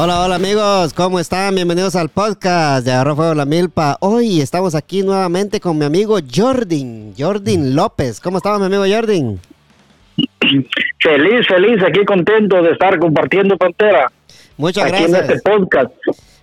Hola, hola amigos, ¿cómo están? Bienvenidos al podcast de Agarró Fuego la Milpa. Hoy estamos aquí nuevamente con mi amigo Jordin, Jordin López. ¿Cómo estamos, mi amigo Jordin? Feliz, feliz, aquí contento de estar compartiendo frontera. Muchas aquí gracias. en este podcast.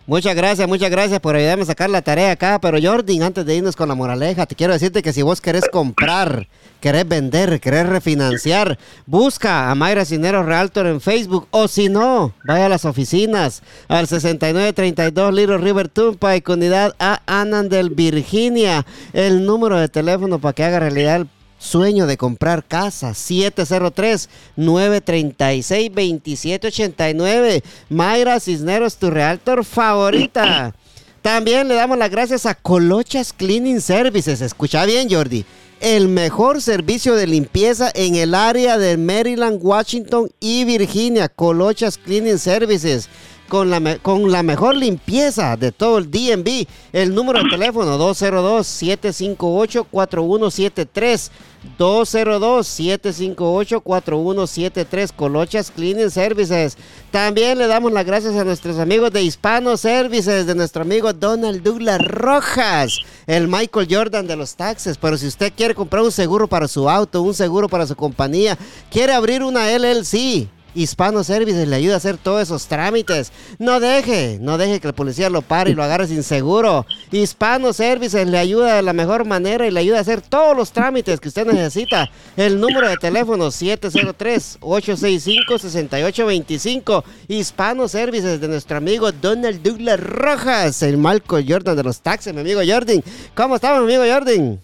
Muchas gracias, muchas gracias por ayudarme a sacar la tarea acá. Pero Jordan, antes de irnos con la moraleja, te quiero decirte que si vos querés comprar, querés vender, querés refinanciar, busca a Mayra Cineros Realtor en Facebook. O si no, vaya a las oficinas al 6932 Little River Turnpike, unidad A Annandale, Virginia. El número de teléfono para que haga realidad el Sueño de comprar casa 703-936-2789. Mayra Cisneros, tu realtor favorita. También le damos las gracias a Colochas Cleaning Services. Escucha bien, Jordi. El mejor servicio de limpieza en el área de Maryland, Washington y Virginia. Colochas Cleaning Services. Con la, con la mejor limpieza de todo el DMV. El número de teléfono 202-758-4173. 202-758-4173 Colochas Cleaning Services. También le damos las gracias a nuestros amigos de Hispano Services, de nuestro amigo Donald Douglas Rojas, el Michael Jordan de los taxes. Pero si usted quiere comprar un seguro para su auto, un seguro para su compañía, quiere abrir una LLC, Hispano Services le ayuda a hacer todos esos trámites. No deje, no deje que la policía lo pare y lo agarre sin seguro. Hispano Services le ayuda de la mejor manera y le ayuda a hacer todos los trámites que usted necesita. El número de teléfono 703-865-6825. Hispano Services de nuestro amigo Donald Douglas Rojas, el Malco Jordan de los taxis, mi amigo Jordan. ¿Cómo está, mi amigo Jordan?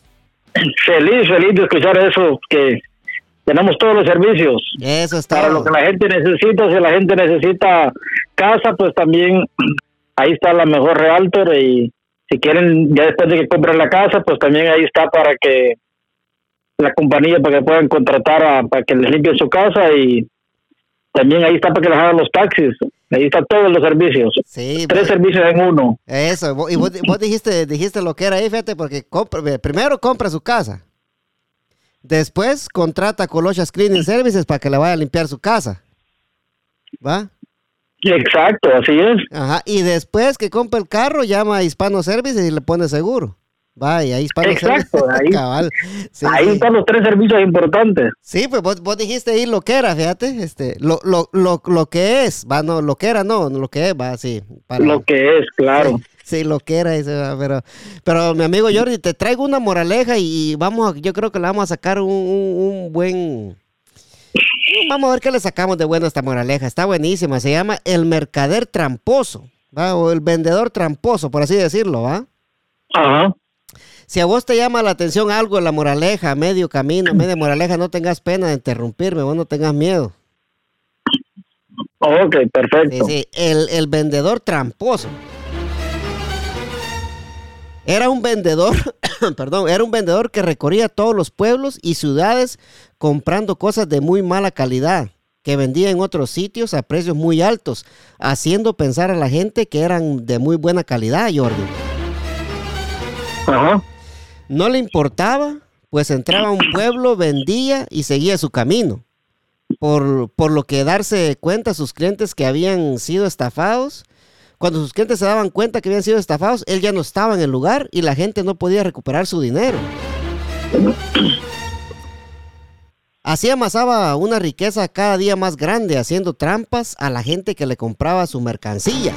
Feliz, feliz de escuchar eso, que tenemos todos los servicios. Eso es Para lo que la gente necesita, si la gente necesita casa, pues también ahí está la mejor realtor y si quieren, ya después de que compren la casa, pues también ahí está para que la compañía, para que puedan contratar a, para que les limpien su casa y también ahí está para que les hagan los taxis. Ahí están todos los servicios. Sí, Tres vos- servicios en uno. Eso, y vos, vos dijiste, dijiste lo que era ahí, fíjate, porque ve, primero compra su casa. Después contrata a Colochas Cleaning Services para que le vaya a limpiar su casa. ¿Va? Exacto, así es. Ajá. Y después que compra el carro, llama a Hispano Services y le pone seguro. Va, y ahí Hispano Exacto, ahí- Cabal. Sí, ahí sí. están los tres servicios importantes. Sí, pues vos, vos dijiste ahí lo que era, fíjate. Este, lo, lo, lo, lo que es, va, no, lo que era, no, lo que es, va, sí. para- Lo que es, claro. Sí, sí, lo que era pero, pero mi amigo Jordi, te traigo una moraleja y vamos a, yo creo que le vamos a sacar un, un- un buen... Vamos a ver qué le sacamos de bueno a esta moraleja. Está buenísima. Se llama el mercader tramposo, ¿va? O el vendedor tramposo, por así decirlo, ¿va? Ajá. Si a vos te llama la atención algo en la moraleja, medio camino, media moraleja, no tengas pena de interrumpirme, vos no tengas miedo. Ok, Sí, perfecto. sí, el, el vendedor tramposo. Era un vendedor, perdón, era un vendedor que recorría todos los pueblos y ciudades comprando cosas de muy mala calidad, que vendía en otros sitios a precios muy altos, haciendo pensar a la gente que eran de muy buena calidad, Jordi. Ajá. No le importaba, pues entraba a un pueblo, vendía y seguía su camino. Por, por lo que darse cuenta sus clientes que habían sido estafados, cuando sus clientes se daban cuenta que habían sido estafados, él ya no estaba en el lugar y la gente no podía recuperar su dinero. Así amasaba una riqueza cada día más grande, haciendo trampas a la gente que le compraba su mercancía.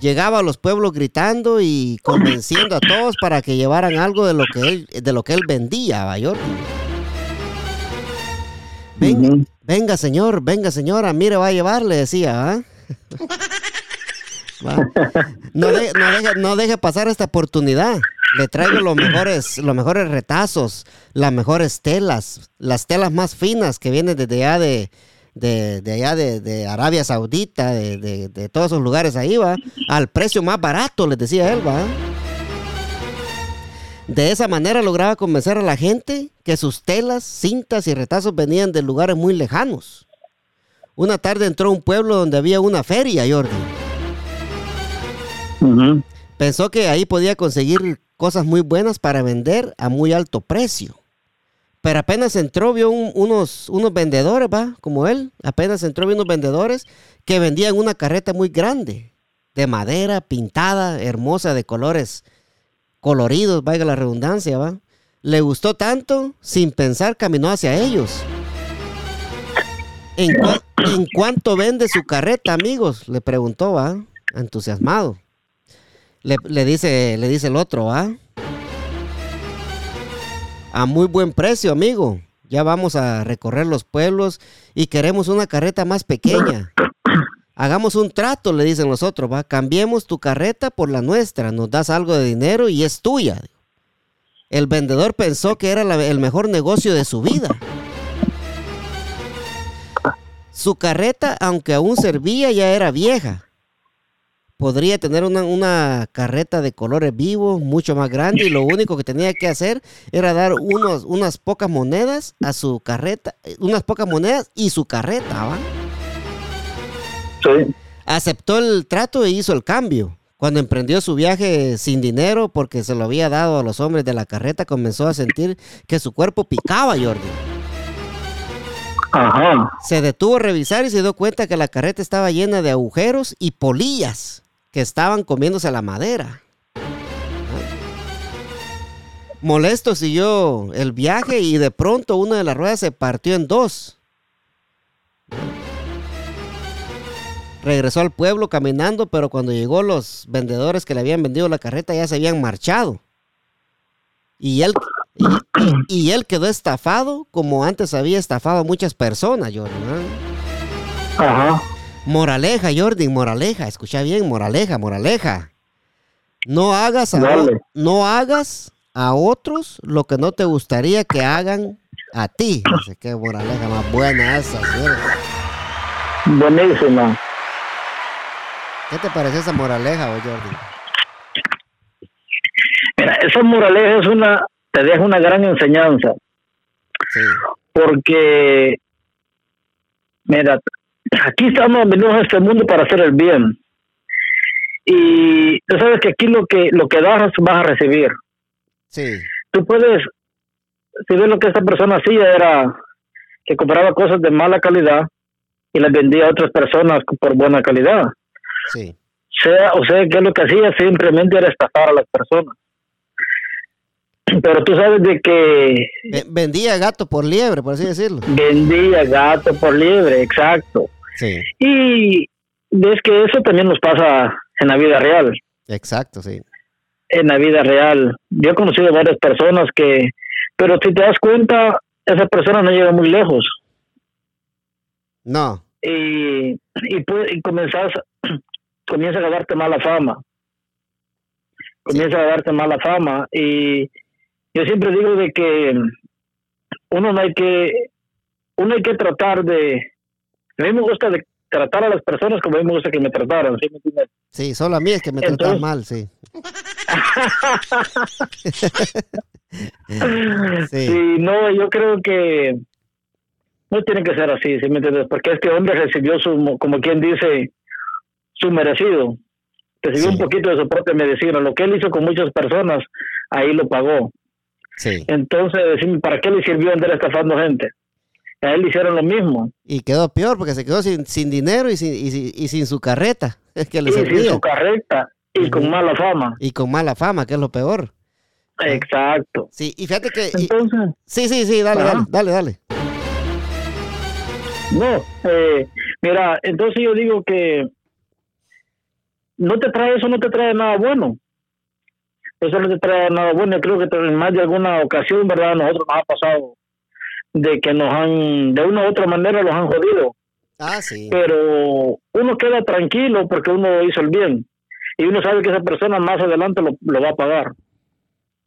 Llegaba a los pueblos gritando y convenciendo a todos para que llevaran algo de lo que él, de lo que él vendía, ¿va, Jordi? Venga, señor, venga, señora, mire, va a llevar, le decía, ¿ah? No, de- no deje, pasar esta oportunidad. Le traigo los mejores, los mejores retazos, las mejores telas, las telas más finas que vienen desde allá de, de, allá de, de Arabia Saudita, de todos esos lugares ahí, va, al precio más barato, les decía él, va. De esa manera lograba convencer a la gente que sus telas, cintas y retazos venían de lugares muy lejanos. Una tarde entró a un pueblo donde había una feria, Jordi. Ujú. Pensó que ahí podía conseguir cosas muy buenas para vender a muy alto precio. Pero apenas entró, vio unos, unos vendedores, va, como él. Apenas entró, vio unos vendedores que vendían una carreta muy grande, de madera, pintada, hermosa, de colores coloridos, vaya la redundancia, va. Le gustó tanto, sin pensar, caminó hacia ellos. ¿En, cuánto vende su carreta, amigos? Le preguntó, va, entusiasmado. Le, dice, le dice el otro, va. A muy buen precio, amigo. Ya vamos a recorrer los pueblos y queremos una carreta más pequeña. Hagamos un trato, le dicen los otros, va. Cambiemos tu carreta por la nuestra. Nos das algo de dinero y es tuya. El vendedor pensó que era el mejor negocio de su vida. Su carreta, aunque aún servía, ya era vieja. Podría tener una, carreta de colores vivos, mucho más grande, y lo único que tenía que hacer era dar unos, unas pocas monedas a su carreta, unas pocas monedas y su carreta, ¿va? Sí. Aceptó el trato e hizo el cambio. Cuando emprendió su viaje sin dinero porque se lo había dado a los hombres de la carreta, comenzó a sentir que su cuerpo picaba, Jordi. Se detuvo a revisar y se dio cuenta que la carreta estaba llena de agujeros y polillas que estaban comiéndose la madera. Molesto siguió el viaje y de pronto una de las ruedas se partió en dos. Regresó al pueblo caminando, pero cuando llegó los vendedores que le habían vendido la carreta ya se habían marchado. Y él, y, él quedó estafado como antes había estafado a muchas personas, Jordi. Ajá. Moraleja, Jordi, moraleja. Escucha bien, moraleja, moraleja. No hagas a, no hagas a otros lo que no te gustaría que hagan a ti. Sé qué moraleja más buena esa. Buenísima. ¿Qué te parece esa moraleja, Jordi? Mira, esa moraleja es una, te deja una gran enseñanza. Sí. Porque, mira, aquí estamos venimos a este mundo para hacer el bien. Y tú sabes que aquí lo que lo que das vas a recibir. Sí. Tú puedes, si ves lo que esta persona hacía era que compraba cosas de mala calidad y las vendía a otras personas por buena calidad. Sí. Sea, o sea, que lo que hacía simplemente era estafar a las personas pero tú sabes de que... Vendía gato por liebre, por así decirlo. Vendía gato por liebre, exacto. Sí. Y ves que eso también nos pasa en la vida real. Exacto, sí. En la vida real. Yo he conocido varias personas que... Pero si te das cuenta, esa persona no llega muy lejos. No. Y, y, y comenzas, comienza a darte mala fama. Comienza a darte mala fama y yo siempre digo de que uno no hay que uno hay que tratar de a mí me gusta de tratar a las personas como a mí me gusta que me trataran ¿sí, sí solo a mí es que me tratan mal sí. sí. no yo creo que no tiene que ser así ¿sí me entiendes? porque este hombre recibió su como quien dice su merecido recibió un poquito de su propia medicina lo que él hizo con muchas personas ahí lo pagó entonces, ¿para qué le sirvió andar estafando gente? A él le hicieron lo mismo. Y quedó peor porque se quedó sin, sin dinero y sin, y, sin su carreta. Es que le y sin su carreta y con mala fama. Y con mala fama, que es lo peor. Exacto. Sí, y fíjate que... Entonces... sí, sí, sí, dale, dale, dale, dale. No, eh, mira, entonces yo digo que no te trae eso, no te trae nada bueno eso no te trae nada bueno. Yo creo que en más de alguna ocasión, ¿verdad? Nosotros nos ha pasado de que nos han, de una u otra manera, los han jodido. Ah, sí. Pero uno queda tranquilo porque uno hizo el bien. Y uno sabe que esa persona más adelante lo, lo va a pagar.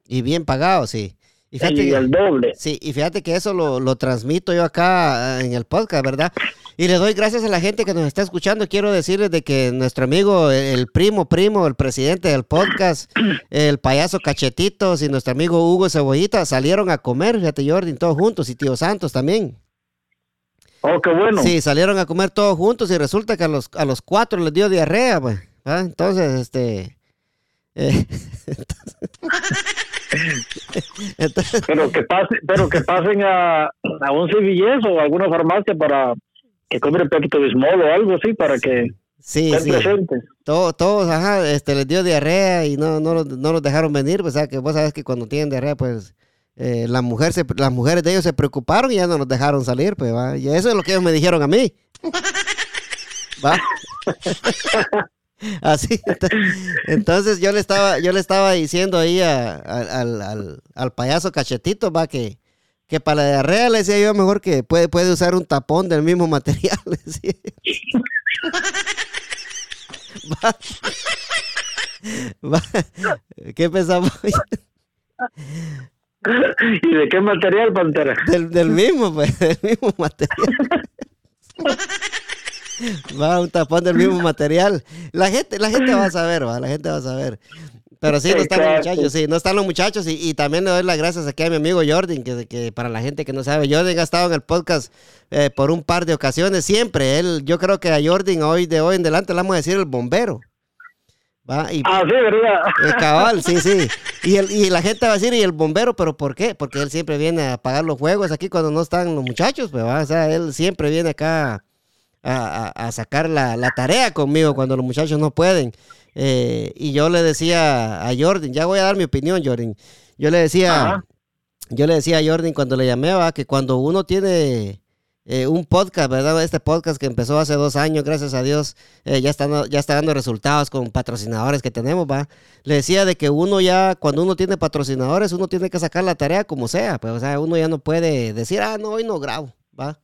Y bien pagado, sí. Y, fíjate, el doble. Sí, y fíjate que eso lo, lo transmito yo acá en el podcast, ¿verdad? Y le doy gracias a la gente que nos está escuchando. Quiero decirles de que nuestro amigo, el primo primo, el presidente del podcast, el payaso Cachetitos y nuestro amigo Hugo Cebollita salieron a comer, fíjate Jordi, todos juntos y tío Santos también. Oh, qué bueno. Sí, salieron a comer todos juntos y resulta que a los, a los cuatro les dio diarrea, pues. Entonces, este... Eh, pero que pasen, pero que pasen a, a un CVS o a alguna farmacia para que compre Pepto Bismol o algo así para que Sí, sí. Todos, todos, ajá, este, les dio diarrea y no, no, no los dejaron venir, pues, o sea, que vos sabes que cuando tienen diarrea, pues, eh, la mujer se, las mujeres de ellos se preocuparon y ya no nos dejaron salir, pues, va. Y eso es lo que ellos me dijeron a mí. va. Así. Entonces yo le estaba, yo le estaba diciendo ahí al, al, payaso cachetito, va, que, que para la diarrea le decía yo mejor que puede, puede usar un tapón del mismo material. ¿Qué pensamos? ¿Y de qué material, Pantera? Del, mismo, pues, del mismo material. Va un tapón del mismo material. La gente, la gente va a saber, va, la gente va a saber. Pero sí, no están los muchachos, sí, no están los muchachos. Y, también le doy las gracias aquí a mi amigo Jordan, que, que para la gente que no sabe, Jordan ha estado en el podcast eh, por un par de ocasiones, siempre. Él, yo creo que a Jordan hoy de hoy en adelante le vamos a decir el bombero. ah, sí, ¿verdad? El cabal, sí, sí. Y, el, y la gente va a decir, ¿y el bombero? ¿Pero por qué? Porque él siempre viene a apagar los juegos aquí cuando no están los muchachos, pues, ¿va? O sea, él siempre viene acá a, sacar la, tarea conmigo cuando los muchachos no pueden. Eh, y yo le decía a Jordan, ya voy a dar mi opinión, Jordan. Yo le decía, yo le decía a Jordan cuando le llamé, que cuando uno tiene eh, un podcast, ¿verdad? Este podcast que empezó hace dos años, gracias a Dios, eh, ya, está, ya está dando resultados con patrocinadores que tenemos, ¿va? Le decía de que uno ya, cuando uno tiene patrocinadores, uno tiene que sacar la tarea como sea, pues, o sea, uno ya no puede decir, ah, no, hoy no grabo, ¿va?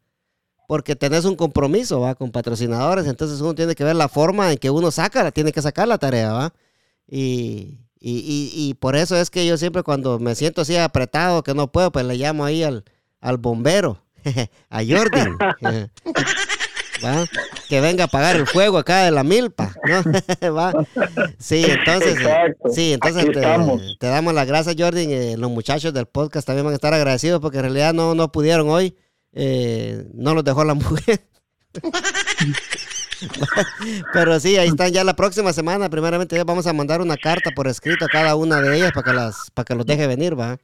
Porque tenés un compromiso, ¿va? Con patrocinadores, entonces uno tiene que ver la forma en que uno saca, tiene que sacar la tarea, ¿va? Y, y, por eso es que yo siempre cuando me siento así apretado, que no puedo, pues le llamo ahí al, al bombero, a Jordan, ¿va? Que venga a apagar el fuego acá de la milpa, ¿no? ¿Va? Sí, entonces, sí, entonces te, damos las gracias, Jordan, y los muchachos del podcast también van a estar agradecidos porque en realidad no, no pudieron hoy eh, no los dejó la mujer. Pero sí, ahí están ya la próxima semana. Primeramente vamos a mandar una carta por escrito a cada una de ellas para que las, para que los deje venir, va.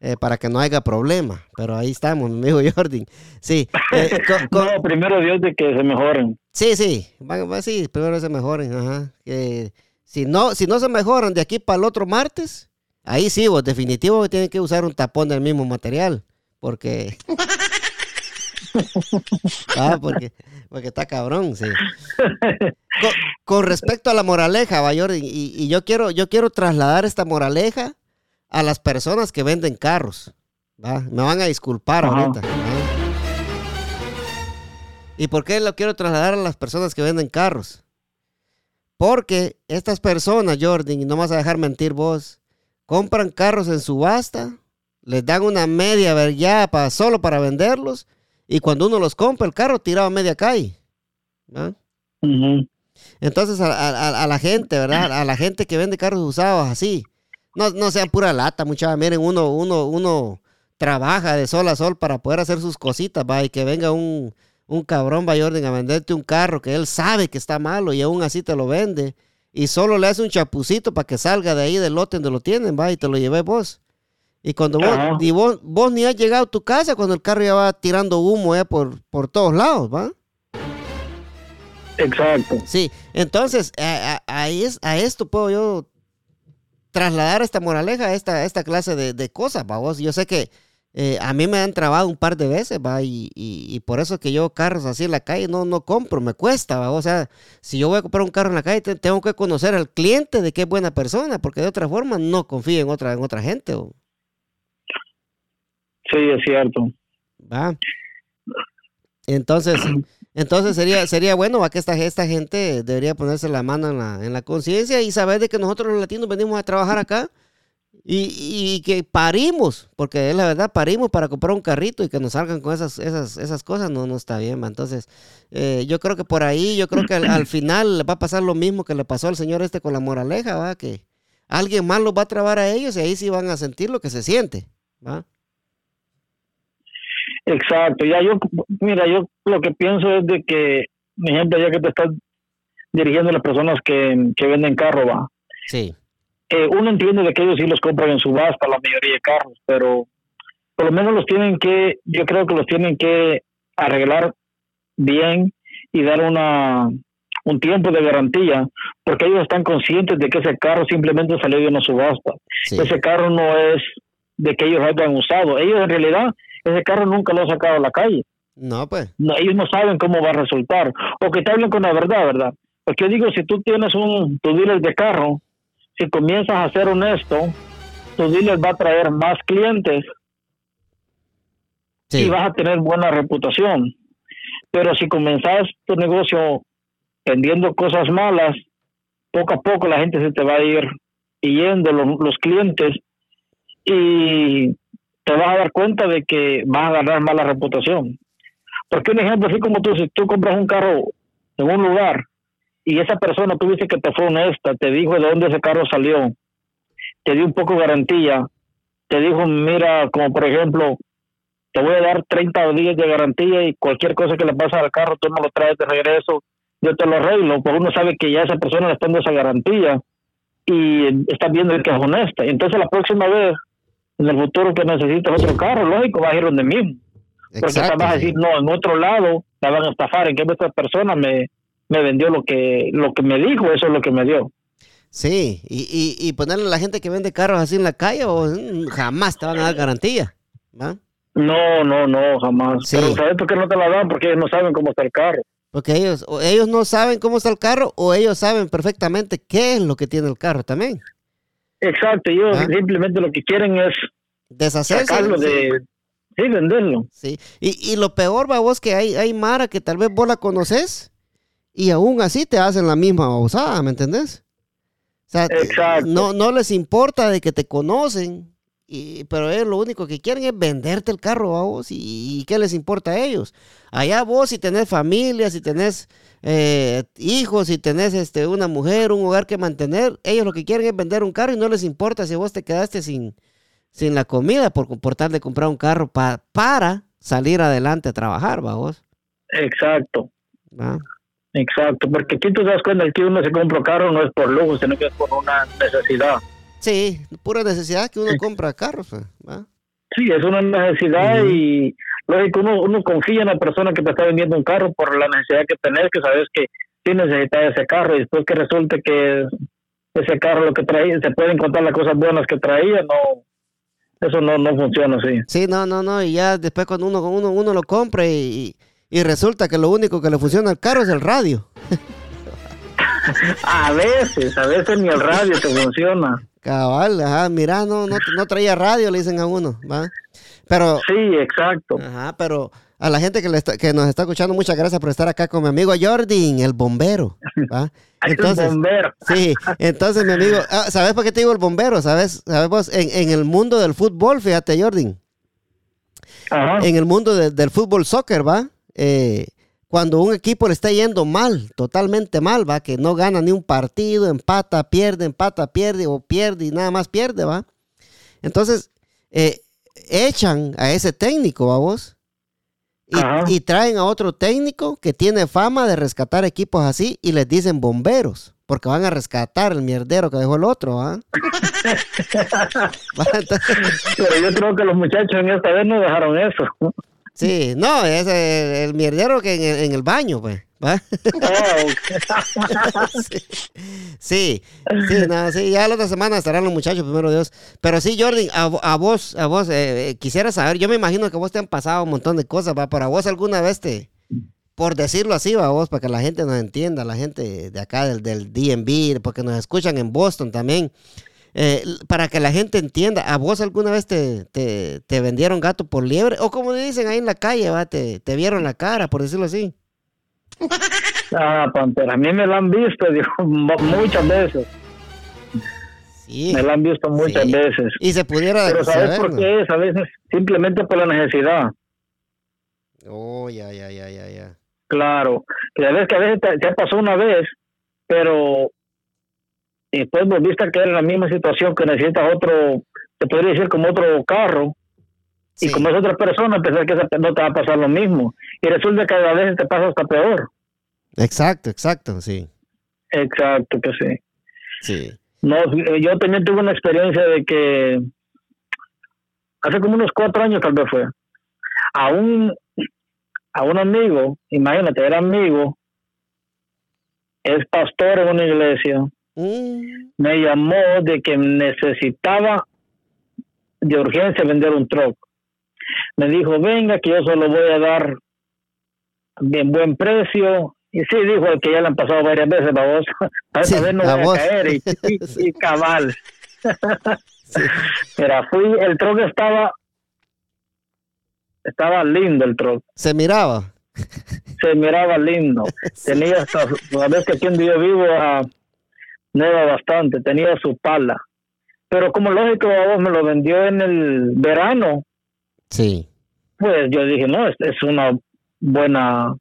Eh, para que no haya problema. Pero ahí estamos, mi amigo Jordan. Sí. Eh, primero Dios de que se mejoren. Sí, sí. sí, primero se mejoren. Ajá. si, no, si no se mejoran de aquí para el otro martes, ahí sí, vos definitivo tienen que usar un tapón del mismo material. Porque ah, porque, porque está cabrón, sí. Con, respecto a la moraleja, Bayor, y, y, yo quiero, yo quiero trasladar esta moraleja a las personas que venden carros. Me van a disculpar ahorita. ¿Y por qué lo quiero trasladar a las personas que venden carros? Porque estas personas, Jordan, y no vas a dejar mentir vos, compran carros en subasta, les dan una media ya para, solo para venderlos y cuando uno los compra, el carro tirado a media calle. Entonces, a, la gente, ¿verdad? A la gente que vende carros usados así. No, no sean pura lata, muchachos. Miren, uno, uno, uno trabaja de sol a sol para poder hacer sus cositas, va. Y que venga un, un cabrón, va, Jordan, a venderte un carro que él sabe que está malo y aún así te lo vende. Y solo le hace un chapucito para que salga de ahí del lote donde lo tienen, va, y te lo llevé vos. Y cuando vos, vos, ni has llegado a tu casa cuando el carro ya va tirando humo eh, por, por todos lados, ¿va? Exacto. Sí, entonces a, es, a esto puedo yo trasladar esta moraleja, esta, esta clase de, cosas, ¿va? Vos, yo sé que eh, a mí me han trabado un par de veces, ¿va? Y, y, por eso que yo carros así en la calle no, no compro, me cuesta, ¿va? O sea, si yo voy a comprar un carro en la calle, tengo que conocer al cliente de que es buena persona, porque de otra forma no confío en otra, en otra gente. ¿o? Sí, es cierto. Va. Entonces, entonces sería, sería bueno ¿va? que esta, esta gente debería ponerse la mano en la, en la conciencia y saber de que nosotros los latinos venimos a trabajar acá y, y, que parimos, porque es la verdad, parimos para comprar un carrito y que nos salgan con esas, esas, esas cosas, no, no está bien. Entonces, eh, yo creo que por ahí, yo creo que al, al, final va a pasar lo mismo que le pasó al señor este con la moraleja, ¿va? que alguien más los va a trabar a ellos y ahí sí van a sentir lo que se siente. ¿va? Exacto, ya yo, mira, yo lo que pienso es de que, mi gente, ya que te estás dirigiendo a las personas que, que venden carro, va. Sí. eh, uno entiende de que ellos sí los compran en subasta, la mayoría de carros, pero por lo menos los tienen que, yo creo que los tienen que arreglar bien y dar una un tiempo de garantía, porque ellos están conscientes de que ese carro simplemente salió de una subasta. Ese carro no es de que ellos hayan usado. Ellos en realidad, ese carro nunca lo han sacado a la calle. No, pues. ellos no saben cómo va a resultar. O que te hablen con la verdad, ¿verdad? Porque yo digo, si tú tienes un tu dealer de carro, si comienzas a ser honesto, tu dealer va a traer más clientes y vas a tener buena reputación. Pero si comenzas tu negocio vendiendo cosas malas, poco a poco la gente se te va a ir yendo, los, clientes, y te vas a dar cuenta de que vas a ganar mala reputación. Porque un ejemplo, así como tú, si tú compras un carro en un lugar y esa persona tú dices que te fue honesta, te dijo de dónde ese carro salió, te dio un poco de garantía, te dijo, mira, como por ejemplo, te voy a dar 30 días de garantía y cualquier cosa que le pase al carro, tú me lo traes de regreso, yo te lo arreglo, porque uno sabe que ya esa persona le está dando esa garantía y está viendo que es honesta. Entonces la próxima vez, en el futuro que necesitas otro carro, lógico, vas a ir donde mismo. Porque te vas a decir, no, en otro lado la van a estafar, en que esta persona me, me vendió lo que, lo que me dijo, eso es lo que me dio. Sí, y, y, ponerle a la gente que vende carros así en la calle, o mm, jamás te van a dar garantía. No, no, no, jamás. Pero ¿sabes por qué no te la dan? Porque ellos no saben cómo está el carro. Porque ellos, o ellos no saben cómo está el carro, o ellos saben perfectamente qué es lo que tiene el carro también. Exacto, ellos ¿Ah? simplemente lo que quieren es deshacerse. Sacarlo de, sí, venderlo. Sí, y, y lo peor, va vos, que hay, hay Mara que tal vez vos la conoces y aún así te hacen la misma usada, ¿me entendés? O sea, no, no les importa de que te conocen, y, pero ellos lo único que quieren es venderte el carro a vos y, qué les importa a ellos. Allá vos si tenés familia, si tenés eh, hijos, si tenés este, una mujer, un hogar que mantener, ellos lo que quieren es vender un carro y no les importa si vos te quedaste sin, sin la comida por, comportar de comprar un carro para salir adelante a trabajar, ¿va vos? Exacto. Exacto, porque aquí tú das cuenta que uno se compra un carro no es por lujo, sino que es por una necesidad. Sí, pura necesidad que uno compra carros. Pues, sí, es una necesidad y lógico, uno, uno confía en la persona que te está vendiendo un carro por la necesidad que tenés, que sabes que sí necesitas ese carro y después que resulte que ese carro lo que traía, se pueden contar las cosas buenas que traía, no, eso no, no funciona así. Sí, no, no, no, y ya después cuando uno, uno, uno lo compra y, y resulta que lo único que le funciona al carro es el radio. a veces, a veces ni el radio te funciona. Cabal, ajá, mira, no, no, no traía radio, le dicen a uno, ¿va? Pero... Sí, exacto. Ajá, pero a la gente que, le que nos está escuchando, muchas gracias por estar acá con mi amigo Jordi, el bombero. ¿va? Entonces, el bombero. Sí, entonces mi amigo, ah, ¿sabes por qué te digo el bombero? ¿Sabes? ¿Sabes? En, en el mundo del fútbol, fíjate, Jordi. Ajá. En el mundo del fútbol soccer, ¿va? Eh, cuando un equipo le está yendo mal, totalmente mal, va, que no gana ni un partido, empata, pierde, empata, pierde o pierde y nada más pierde, va. Entonces, eh, echan a ese técnico, vamos, y, y, traen a otro técnico que tiene fama de rescatar equipos así y les dicen bomberos, porque van a rescatar el mierdero que dejó el otro, ¿ah? Pero yo creo que los muchachos en esta vez no dejaron eso. Sí, no, es el, mierdero que en el, baño, pues. ¿va? Oh, sí, sí, no, sí, ya la otra semana estarán los muchachos, primero Dios. Pero sí, Jordi, a, vos, a vos, eh, eh, quisiera saber, yo me imagino que a vos te han pasado un montón de cosas, ¿va? Pero a vos alguna vez te, por decirlo así, va, vos, para que la gente nos entienda, la gente de acá del, del DMV, porque nos escuchan en Boston también. Eh, para que la gente entienda, ¿a vos alguna vez te, te, vendieron gato por liebre? O como dicen ahí en la calle, ¿va? Te, te vieron la cara, por decirlo así. Ah, Pantera, a mí me lo han visto muchas veces. Sí. Me lo han visto muchas veces. Y se pudiera. Pero ¿sabes por qué es? A veces simplemente por la necesidad. Oh, ya, ya, ya, ya, ya. Claro. Que a veces que a veces te, pasó una vez, pero y después volviste a quedar en la misma situación que necesitas otro, te podría decir como otro carro, y como es otra persona, pensar que no te va a pasar lo mismo. Y resulta que a veces te pasa hasta peor. Exacto, exacto, sí. Exacto, que sí. Sí. No, yo también tuve una experiencia de que hace como unos cuatro años tal vez fue, a un, a un amigo, imagínate, era amigo, es pastor en una iglesia, Mm, me llamó de que necesitaba de urgencia vender un truck. Me dijo, venga, que yo se lo voy a dar bien buen precio. Y sí, dijo que ya le han pasado varias veces, vos. A Sí, esta vez no voy vos. a caer. Y, y- y cabal. sí. Mira, fui, el truck estaba, estaba lindo el truck. Se miraba. Se miraba lindo. Tenía hasta, a veces que aquí donde yo vivo, ah, neva bastante. Tenía su pala. Pero como lógico, a vos me lo vendió en el verano. Sí. Pues yo dije, no, es, es una buena,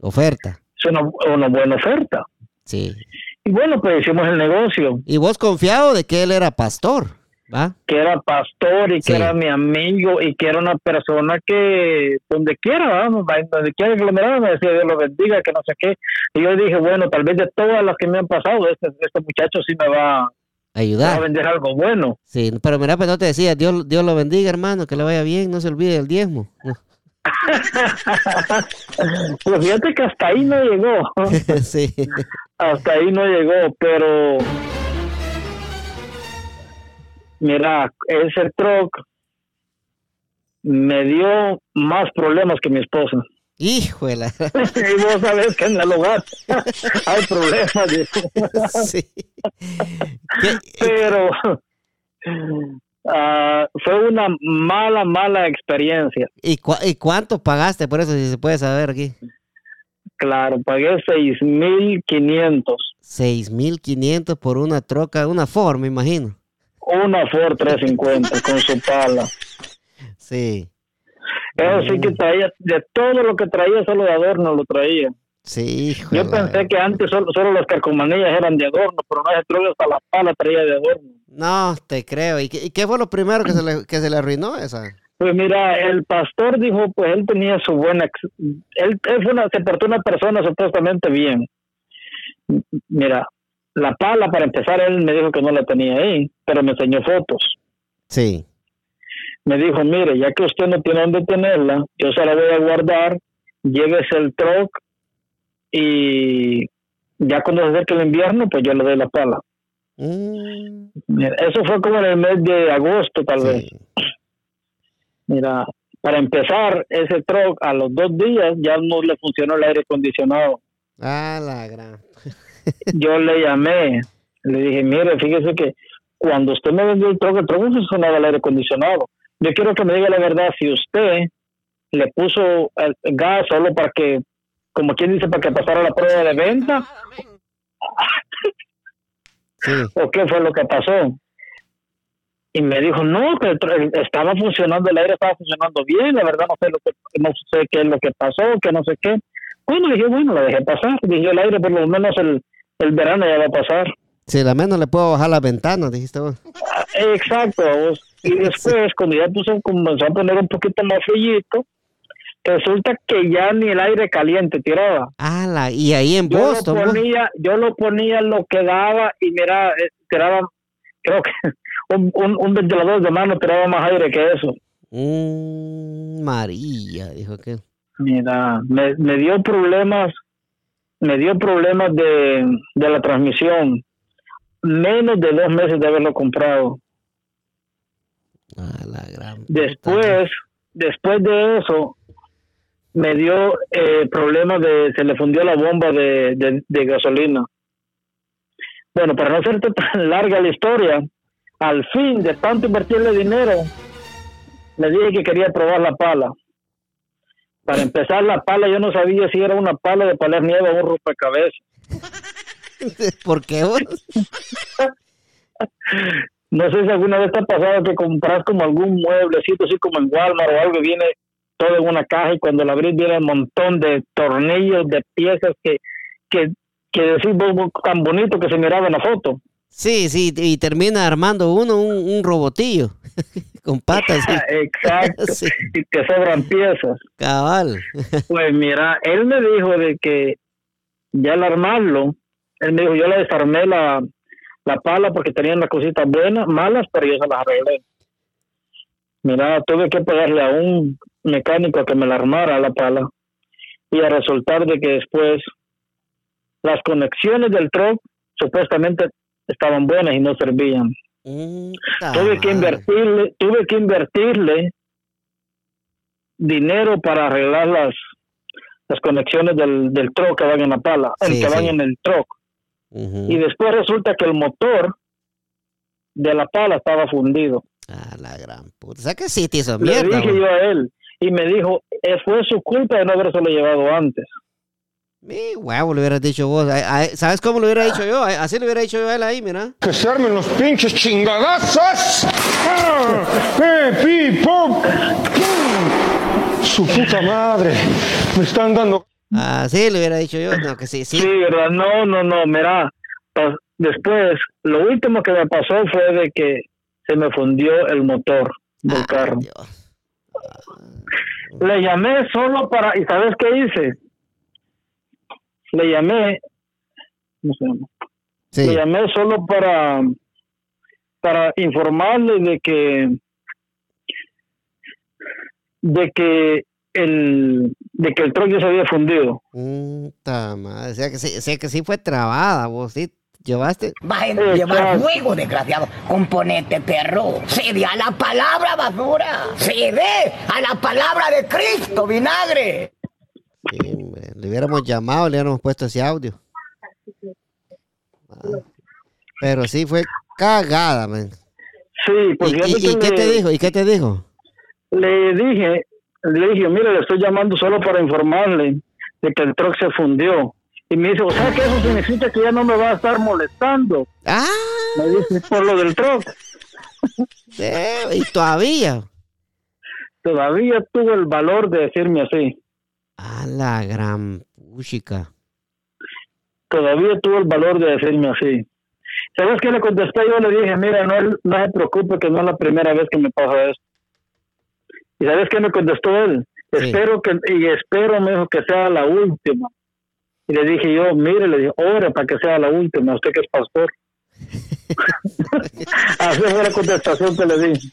Oferta. es una, una buena oferta. Sí. Y bueno, pues hicimos el negocio, Y vos confiado de que él era pastor, ¿va? que era pastor y que era mi amigo y que era una persona que donde quiera, donde quiera que lo mirara me decía Dios lo bendiga, que no sé qué. Y yo dije, bueno, tal vez de todas las que me han pasado, este, este muchacho sí me va, va a Ayudar. vender algo bueno. Sí, pero mira, pues no te decía, Dios, Dios lo bendiga, hermano, que le vaya bien, no se olvide del diezmo. pues fíjate que hasta ahí no llegó, sí. hasta ahí no llegó, pero mira, ese truck me dio más problemas que mi esposa. Híjole. y vos sabés que en el hogar hay problemas, sí. ¿Qué- pero ah, fue una mala, mala experiencia. ¿Y, ¿Y cuánto pagaste por eso, si se puede saber aquí? Claro, pagué seis mil quinientos. 6.500 por una troca, una Ford, me imagino. Una Ford 350 con su pala. Sí. Eso sí que traía, de todo lo que traía, solo de adorno lo traía. Sí, hijo. Yo pensé que antes solo, solo las carcomanías eran de adorno, pero no, truco hasta la pala traía de adorno. No, te creo. ¿Y qué, y qué fue lo primero que se le, que se le arruinó esa? Pues mira, el pastor dijo, pues él tenía su buena, él, él fue una, se portó una persona supuestamente bien. Mira, la pala para empezar él me dijo que no la tenía ahí, pero me enseñó fotos. Sí. Me dijo, mire, ya que usted no tiene dónde tenerla, yo se la voy a guardar, llévese el truck y ya cuando se acerque el invierno, pues yo le doy la pala. Mm, Mira, eso fue como en el mes de agosto tal vez. Mira, para empezar, ese truck a los dos días ya no le funcionó el aire acondicionado. Ah, la gran. Yo le llamé, le dije, mire, fíjese que cuando usted me vendió el truck, el no funcionaba el aire acondicionado. Yo quiero que me diga la verdad, si usted le puso el gas solo para que, como quien dice, para que pasara la prueba de venta, Sí. o qué fue lo que pasó. Y me dijo, no, que estaba funcionando, el aire estaba funcionando bien, la verdad no sé lo que, no sé qué es lo que pasó, que no sé qué. Bueno, dije, bueno, la dejé pasar. Dije, el aire por lo menos el, el verano ya va a pasar. Si la menos le puedo bajar las ventanas, dijiste vos. Ah, Exacto. vos. Y después, cuando ya puso, comenzó a poner un poquito más frillito, resulta que ya ni el aire caliente tiraba. Ah, y ahí en Yo Boston. lo ponía, yo lo ponía lo que daba y mira, eh, tiraba, creo que un, un, un ventilador de mano tiraba más aire que eso. Mm, María, dijo que. Mira, me, me dio problemas, me dio problemas de, de la transmisión. Menos de dos meses de haberlo comprado. Ah, la gran. Después, después de eso, me dio eh, problemas de, se le fundió la bomba de, de, de gasolina. Bueno, para no hacerte tan larga la historia, al fin de tanto invertirle dinero, le dije que quería probar la pala. Para empezar, la pala yo no sabía si era una pala de paler nieve o un rompecabezas. ¿Por qué vos? No sé si alguna vez te ha pasado que compras como algún mueblecito, así como en Walmart o algo, y viene todo en una caja y cuando la abrís viene un montón de tornillos, de piezas que, que, que decís vos, vos, tan bonito que se miraba en la foto. Sí, sí, y termina armando uno un, un robotillo con patas. sí. Exacto. Sí, Y que sobran piezas. cabal. Pues mira, él me dijo de que ya al armarlo, él me dijo, yo le desarmé la, la pala porque tenían las cositas buenas, malas, pero yo se las arreglé. Mira, tuve que pagarle a un mecánico a que me la armara la pala y a resultar de que después las conexiones del truck supuestamente estaban buenas y no servían. Mm, tuve que invertirle, tuve que invertirle dinero para arreglar las las conexiones del, del truck que van en la pala, el Sí, que van sí. en el truck. Ujú. Y después resulta que el motor de la pala estaba fundido. Ah, la gran puta. O sea que sí te hizo Le mierda. dije güey. yo a él y me dijo, "Eh, fue su culpa de no habérselo llevado antes. Mi huevo, le hubieras dicho vos. Ay, ay, ¿Sabes cómo lo hubiera dicho yo? Ay, Así le hubiera dicho yo a él ahí, mira. Que se armen los pinches chingadazos. ¡Ah! ¡Eh, pi, pum! ¡Pum! Su puta madre. Me están dando. Así le hubiera dicho yo. No, que sí, sí. Sí, ¿verdad? No, no, no, mira, después, lo último que me pasó fue de que se me fundió el motor del Ah, carro. Dios. Le llamé solo para, ¿y sabes qué hice? Le llamé, ¿cómo se llama? Sí. Le llamé solo para, para informarle de que, de que el, de que el truck ya se había fundido. Puta madre. O sea que sí, o sea que sí fue trabada, vos sí. Llevaste. Eh, a llevar fuego, desgraciado. Componente perro. Cede a la palabra basura. Cede a la palabra de Cristo, vinagre. Sí, hombre, le hubiéramos llamado, le hubiéramos puesto ese audio. Ah, Pero sí fue cagada, man. Sí, pues ¿Y, y- y qué le- te dijo? ¿Y qué te dijo? le dije, le dije, mire, le estoy llamando solo para informarle de que el truck se fundió. Y me dice, o sea que eso significa que ya no me va a estar molestando. Ah, Me dice, por lo del truck. sí, y todavía. Todavía tuvo el valor de decirme así. A la gran puchica. Todavía tuvo el valor de decirme así. ¿Sabes qué le contesté? Yo le dije, mira, no, no se preocupe que no es la primera vez que me pasa esto. ¿Y sabes qué me contestó él? Sí. Espero que, y espero, me dijo, que sea la última. Y le dije yo, mire, le dije, ore para que sea la última, usted que es pastor. Así fue la contestación que le di.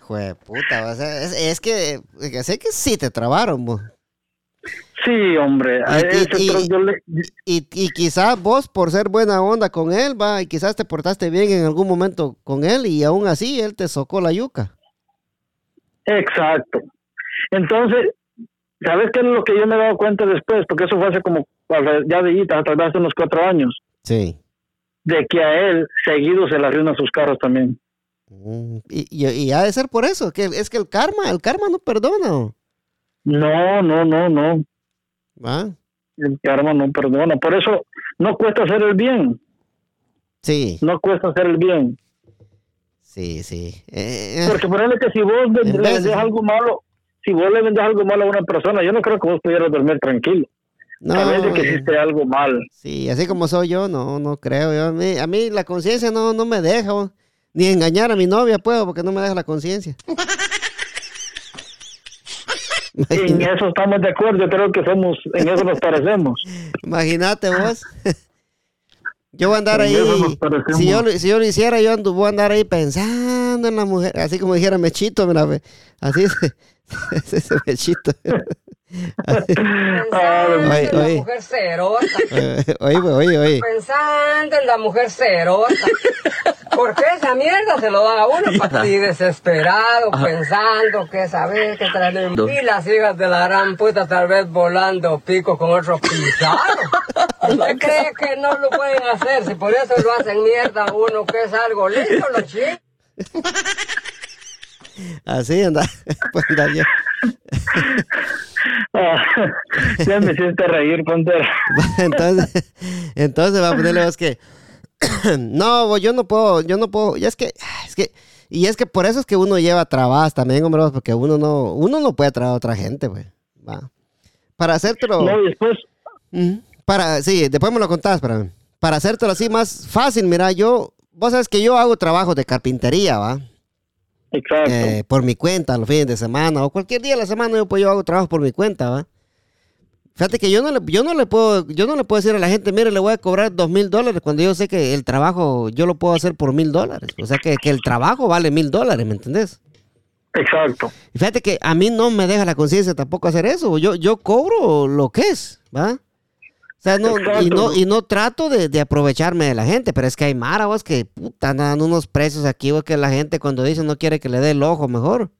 Jue puta, o sea, es, es que, sé que sí te trabaron, vos. Sí, hombre, a Y- y- ese y- truck yo le- Y, y quizás vos, por ser buena onda con él, va, y quizás te portaste bien en algún momento con él, y aún así él te socó la yuca. Exacto. Entonces, ¿sabes qué es lo que yo me he dado cuenta después? Porque eso fue hace como, ya de tal vez hace unos cuatro años, Sí. de que a él seguido se le arruinan sus carros también. Mm, Y, y, y ha de ser por eso, que es que el karma, el karma no perdona. No, no, no, no. ¿va? El karma no perdona. Por eso no cuesta hacer el bien. Sí, No cuesta hacer el bien. sí, sí. Eh, Porque ponele que si vos le, le vendes algo malo, si vos le vendes algo malo a una persona, yo no creo que vos pudieras dormir tranquilo. no, a veces que hiciste algo mal. sí, así como soy yo, no, no creo. Yo, a, mí, a mí la conciencia no, no me deja, ni engañar a mi novia puedo, porque no me deja la conciencia. En eso estamos de acuerdo, yo creo que somos, en eso nos parecemos. Imagínate vos. Yo voy a andar En ahí. Si yo, lo- si yo lo hiciera, yo ando, voy a andar ahí pensando en la mujer. Así como dijera Mechito, mira, así se, ese Mechito. Ah, Oye, en la oye. mujer cerota, Eh, Oye, pues, oye, oye. pensando en la mujer cerota. Porque esa mierda se lo dan a uno para ti desesperado, pensando que saber que traer. Y las hijas de la gran puta tal vez volando pico con otros pisados. ¿Usted cree que no lo pueden hacer? Si por eso lo hacen mierda a uno que es algo lindo, los chicos. Así anda. Pues ah, ya me hiciste reír, Pantera. Entonces, entonces va a ponerle vos que. no, yo no puedo, yo no puedo. Ya es que, es que. Y es que por eso es que uno lleva trabas también, hombre, porque uno no, uno no puede trabar a otra gente, güey. Va. Para hacértelo. No, y después. Para, sí, después me lo contás, para, para hacértelo así más fácil, mira, yo, vos sabes que yo hago trabajo de carpintería, ¿va? Exacto. Eh, por mi cuenta, los fines de semana, o cualquier día de la semana, yo, pues yo hago trabajo por mi cuenta, ¿va? Fíjate que yo no le, yo no le puedo, yo no le puedo decir a la gente, mire, le voy a cobrar dos mil dólares cuando yo sé que el trabajo yo lo puedo hacer por mil dólares. O sea que, que el trabajo vale mil dólares, ¿me entendés? Exacto. Fíjate que a mí no me deja la conciencia tampoco hacer eso. Yo, yo cobro lo que es, ¿va? O sea, no, y no, y no trato de, de aprovecharme de la gente, pero es que hay mara, vos, que puta, andan dando unos precios aquí, vos, que la gente cuando dice no quiere que le dé el ojo mejor.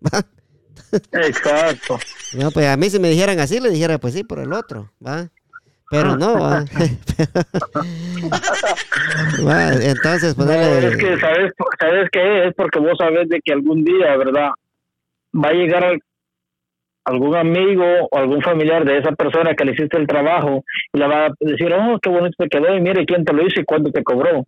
Exacto. No, pues a mí si me dijeran así, le dijera, pues sí, por el otro, ¿va? Pero no, ¿va? Va, Entonces, No, ponerle... es que, ¿sabes, ¿sabes qué? Es porque vos sabes de que algún día, ¿verdad? Va a llegar al- algún amigo o algún familiar de esa persona que le hiciste el trabajo y le va a decir, oh, qué bonito te quedó y mire quién te lo hizo y cuánto te cobró.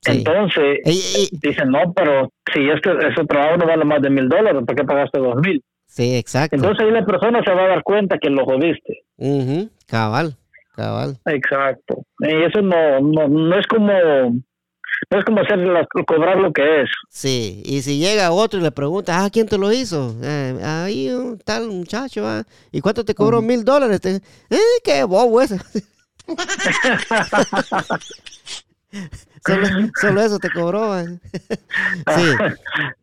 Sí. Entonces, Ey, ey, dicen, no, pero si este, ese trabajo no vale más de mil dólares, ¿por qué pagaste dos mil? sí, exacto. Entonces ahí la persona se va a dar cuenta que lo jodiste. Cabal, cabal. Exacto. Y eso no, no, no es como, no es como hacer cobrar lo que es. Sí, y si llega otro y le pregunta, ah, ¿quién te lo hizo? Eh, ahí un tal muchacho, ah. ¿y cuánto te cobró? Mil dólares. Eh, qué bobo ese. solo, solo eso te cobró. ah. sí,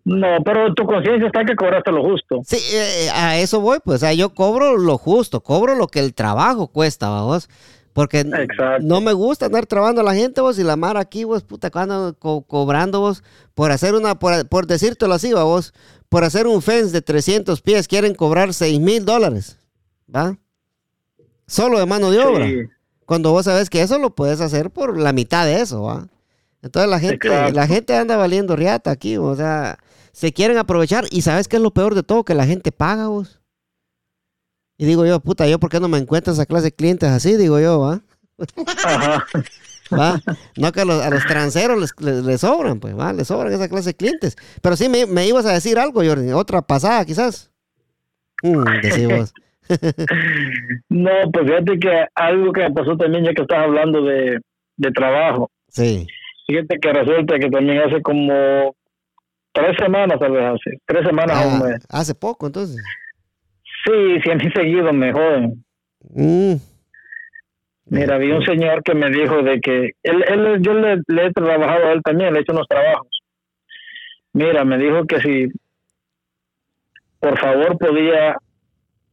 No, pero tu conciencia está que cobraste lo justo. sí, eh, a eso voy, pues, o sea, yo cobro lo justo, cobro lo que el trabajo cuesta, vos. Porque Exacto. no me gusta andar trabando a la gente, vos, y la mar aquí, vos, puta, cuando co- cobrando vos, por hacer una, por, por decírtelo así, va, vos, por hacer un fence de 300 pies, quieren cobrar 6 mil dólares, ¿va? Solo de mano de obra. Sí. Cuando vos sabes que eso lo puedes hacer por la mitad de eso, ¿va? Entonces la gente, Exacto. la gente anda valiendo riata aquí, o sea, se quieren aprovechar y ¿sabes qué es lo peor de todo? Que la gente paga, vos. Y digo yo, puta, ¿yo por qué no me encuentro esa clase de clientes así? Digo yo, ¿va? Ajá. ¿Va? No que a los, a los transeros les, les, les sobran, pues, ¿va? Les sobran esa clase de clientes. Pero sí me, me ibas a decir algo, Jordi, otra pasada quizás. Mm, decí vos. No, pues fíjate que algo que me pasó también, ya que estás hablando de, de trabajo. Sí. Fíjate que resulta que también hace como tres semanas, tal vez hace, tres semanas a un Ah, mes. hace poco, entonces. Sí, sí, a mí seguido me joden. Mm, Mira, había un señor que me dijo de que él, él yo le, le he trabajado a él también, le he hecho unos trabajos. Mira, me dijo que si por favor podía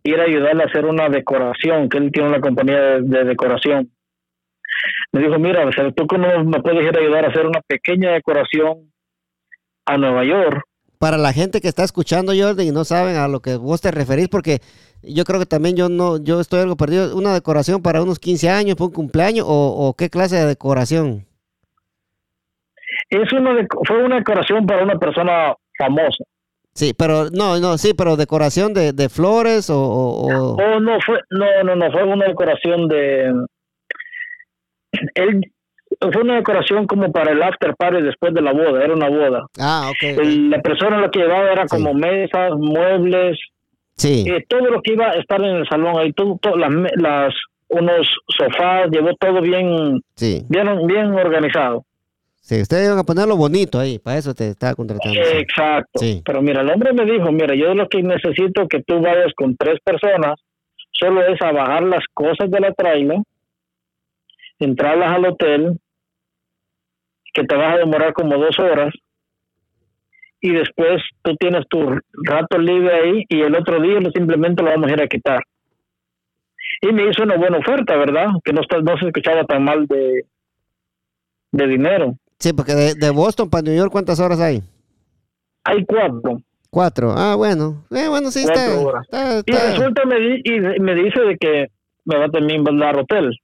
ir a ayudarle a hacer una decoración, que él tiene una compañía de, de decoración. Me dijo, mira, o sea, tú cómo me puedes ir a ayudar a hacer una pequeña decoración a Nueva York. Para la gente que está escuchando, Jordi, y no saben a lo que vos te referís, porque yo creo que también yo no, yo estoy algo perdido. ¿Una decoración para unos 15 años, para un cumpleaños, o, o qué clase de decoración? Es una de- fue una decoración para una persona famosa. Sí, pero, no, no, sí, pero decoración de, de flores o... o- o- Oh, no, fue, no, no, no, fue una decoración de... Él, fue una decoración como para el after party después de la boda, era una boda. Ah, ok. El- la persona lo que llevaba era Sí. como mesas, muebles, Sí, eh, todo lo que iba a estar en el salón ahí, todo, todo, las, las, unos sofás, llevó todo bien, sí, bien, bien organizado. sí. Ustedes iban a ponerlo bonito ahí, para eso te estaba contratando. Exacto. Sí. Pero mira, el hombre me dijo, mira, yo lo que necesito que tú vayas con tres personas, solo es a bajar las cosas de la trailer, entrarlas al hotel, que te vas a demorar como dos horas, y después tú tienes tu rato libre ahí y el otro día simplemente lo vamos a ir a quitar. Y me hizo una buena oferta, ¿verdad? Que no, está- no se escuchaba tan mal de, de dinero. Sí, porque de, de Boston para New York, ¿cuántas horas hay? Hay cuatro. Cuatro. Ah, bueno. Eh, bueno, sí, está, Y resulta me di- y me dice de que me va a también dar hotel.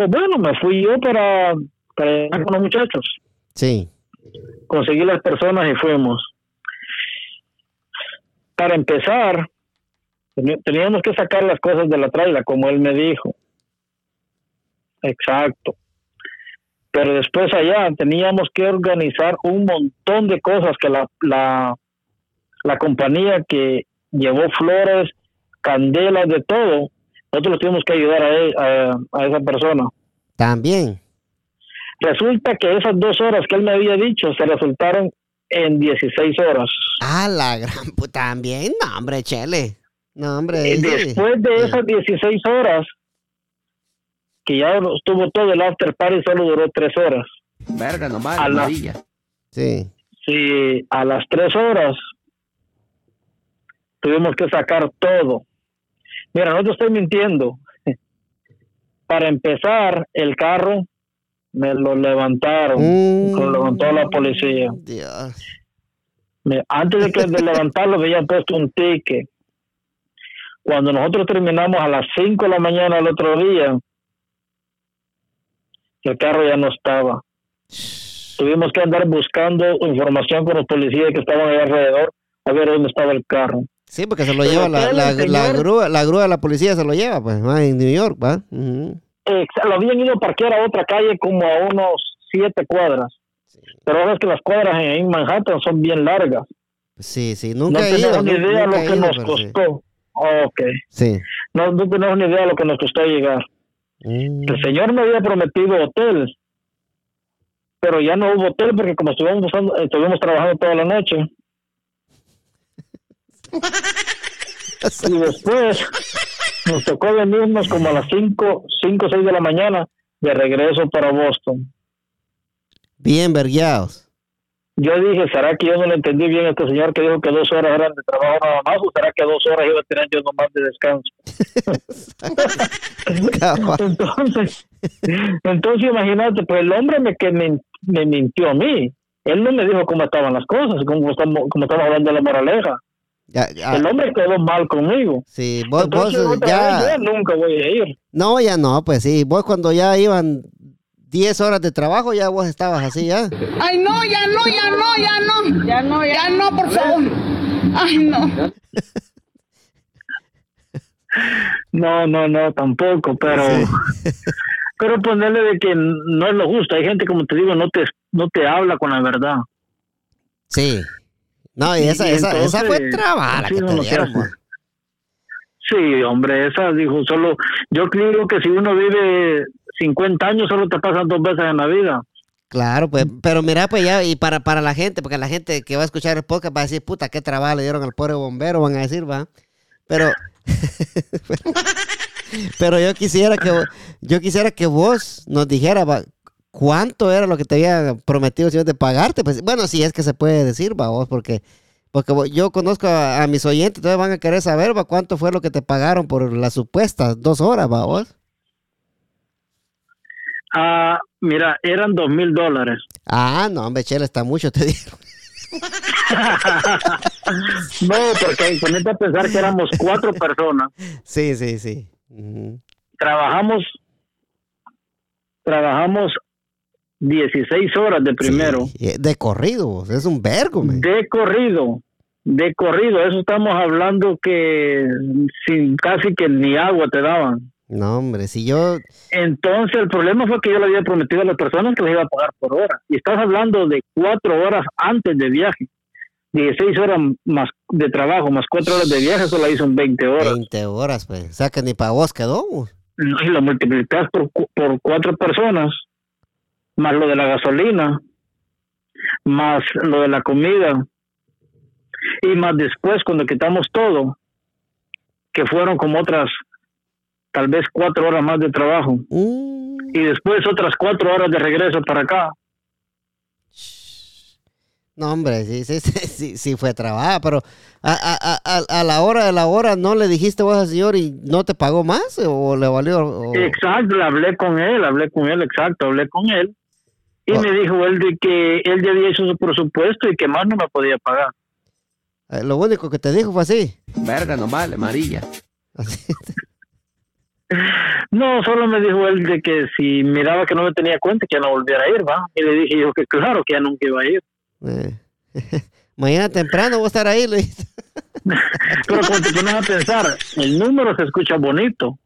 Pues bueno, me fui yo para, para llegar con los muchachos. Sí, Conseguí las personas y fuimos. Para empezar, teníamos que sacar las cosas de la traila, como él me dijo. Exacto. Pero después allá teníamos que organizar un montón de cosas que la, la, la compañía que llevó flores, candelas, de todo, nosotros tuvimos que ayudar a, él- a, a esa persona. también. Resulta que esas dos horas que él me había dicho se resultaron en 16 horas. Ah, la gran puta, también. No, hombre, chele. No, hombre. Eh, sí. Después de Sí. esas 16 horas, que ya estuvo todo el after party, solo duró 3 horas. Verga, nomás, A la-. Sí. Si a las 3 horas tuvimos que sacar todo. Mira, no te estoy mintiendo. Para empezar, el carro me lo levantaron. Mm. Lo levantó la policía. Dios. Antes de que de levantarlo, me habían puesto un ticket. Cuando nosotros terminamos a las 5 de la mañana el otro día, el carro ya no estaba. Tuvimos que andar buscando información con los policías que estaban ahí alrededor a ver dónde estaba el carro. Sí, porque se lo Pero lleva la, grúa, la grúa de la policía se lo lleva, pues, en New York, ¿va? Lo habían ido a parquear a otra calle como a unos siete cuadras. Pero ahora es que las cuadras en, Manhattan son bien largas. Sí, sí, No nunca he ido. tenemos ni idea lo que ido, nos pero sí. costó. Ok. Sí. No, no tenemos ni idea lo que nos costó llegar. Mm. El señor me había prometido hotel, pero ya no hubo hotel porque como estuvimos, estuvimos trabajando toda la noche. Y después nos tocó venirnos como a las 5, 5 o 6 de la mañana de regreso para Boston. Bien vergueados. Yo dije, ¿será que yo no le entendí bien a este señor que dijo que dos horas eran de trabajo nada más? ¿O será que dos horas iba a tener yo nomás de descanso? Entonces, entonces imagínate, pues el hombre me, que me, me mintió a mí. Él no me dijo cómo estaban las cosas, cómo estamos, cómo estamos hablando de la moraleja. Ya, ya, El hombre quedó mal conmigo. sí, vos, Entonces, ya... vez, yo nunca voy a ir. No, ya no, pues sí. Vos cuando ya iban 10 horas de trabajo, ya vos estabas así, ya. Ay, no, ya no, ya no, ya no. Ya no, ya, no, por favor. Ay, no. No, no, no, tampoco, pero pero ponerle de que no es lo justo. Hay gente, como te digo, no te no te habla con la verdad. Sí. No, y esa, Y esa, esa fue trabada así que no te dieron, hace. pues. Sí, hombre, esa dijo solo. Yo creo que si uno vive 50 años, solo te pasan dos veces en la vida. Claro, pues, pero mira, pues ya, y para, para la gente, porque la gente que va a escuchar el podcast va a decir, puta, qué trabajo le dieron al pobre bombero, van a decir, va. Pero, pero yo quisiera que, yo quisiera que vos nos dijera, va, cuánto era lo que te había prometido el señor de pagarte, pues, bueno, si es que se puede decir, va, vos, porque, porque yo conozco a, a mis oyentes, entonces van a querer saber, va, cuánto fue lo que te pagaron por las supuestas dos horas, va, vos. Ah, mira, eran dos mil dólares. Ah, no, hombre, chela, está mucho, te digo. No, porque ponete a pensar que éramos cuatro personas. Sí, sí, sí. Trabajamos, trabajamos 16 horas de primero. Sí, y De corrido, es un vergo, man. De corrido, de corrido. Eso estamos hablando que sin casi que ni agua te daban. No, hombre, si yo... Entonces el problema fue que yo le había prometido a las personas que les iba a pagar por hora. Y estás hablando de cuatro horas antes de viaje. 16 horas más de trabajo, más cuatro horas de viaje, eso la hizo en 20 horas. 20 horas, pues. O sea que ni para vos quedó. Y lo multiplicas por, por cuatro personas, más lo de la gasolina, más lo de la comida. Y más después, cuando quitamos todo, que fueron como otras, tal vez cuatro horas más de trabajo. Mm, y después otras cuatro horas de regreso para acá. no, hombre, sí, sí, sí, sí, sí fue trabajo, pero a, a, a, a la hora de la hora no le dijiste vos al señor y no te pagó más o le valió... Exacto, hablé con él, hablé con él, exacto, hablé con él. Y Oh. me dijo él de que él ya había hecho su presupuesto y que más no me podía pagar. eh, lo único que te dijo fue así. Verga, no vale, amarilla. Así. No, solo me dijo él de que si miraba que no me tenía cuenta, que ya no volviera a ir, va. Y le dije yo que claro, que ya nunca iba a ir. Eh. Mañana temprano voy a estar ahí, Luis. Pero cuando te pones a pensar, el número se escucha bonito.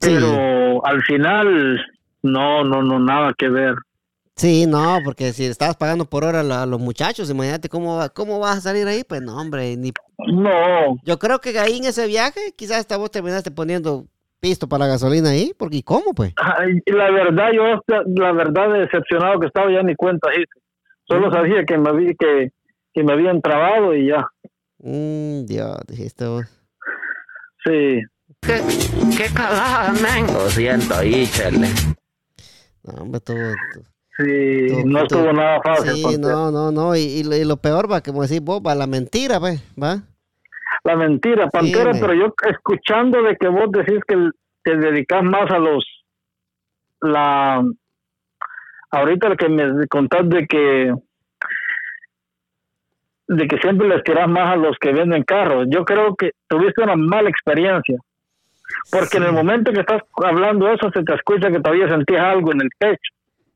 Sí. Pero al final, no, no, no, nada que ver. Sí, no, porque si estabas pagando por hora a los muchachos, imagínate cómo, va- cómo vas a salir ahí. Pues no, hombre, ni No, Yo creo que ahí en ese viaje, quizás hasta vos terminaste poniendo pisto para la gasolina ahí, porque ¿y cómo pues? Ay, la verdad, yo, la verdad, decepcionado que estaba, ya ni cuenta hice. Solo sabía que me, había, que, que me habían trabado y ya. Mm, Dios, dijiste vos. Sí. Qué, qué cagada, men. Lo siento ahí, chele. No, hombre. Sí, no estuvo tuvo- nada fácil. Sí, no, no, no. Y, y lo- y lo peor va, como decís vos, va la mentira, pues, ¿va? La mentira, Pantera, pero yo escuchando de que vos decís que te dedicas más a los... la Ahorita lo que me contás de que de que siempre les tiras más a los que venden carros. Yo creo que tuviste una mala experiencia. Porque en el momento que estás hablando eso, se te escucha que todavía sentías algo en el pecho.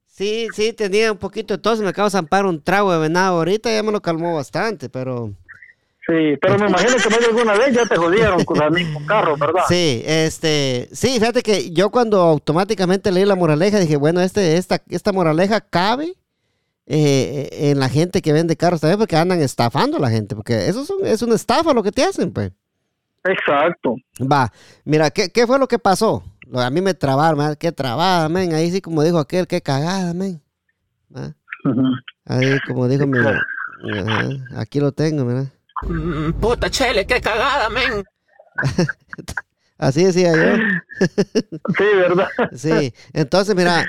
Sí, sí, tenía un poquito de tos. Me acabo de zampar un trago de venado ahorita, ya me lo calmó bastante, pero... Sí, pero me imagino que más de alguna vez ya te jodieron con el mismo carro, ¿verdad? Sí, este, sí, fíjate que yo cuando automáticamente leí la moraleja dije, bueno, este, esta, esta moraleja cabe eh, en la gente que vende carros también porque andan estafando a la gente, porque eso es, un- es una estafa lo que te hacen, pues. Exacto. Va, mira, ¿qué, qué fue lo que pasó? Lo- A mí me trabaron, man, qué trabada, men, ahí sí como dijo aquel, qué cagada, men. Ahí como dijo mi... ajá, aquí lo tengo, mira. Mm, Puta, chele, qué cagada, men. Así decía yo. Sí, ¿verdad? Sí, entonces mira,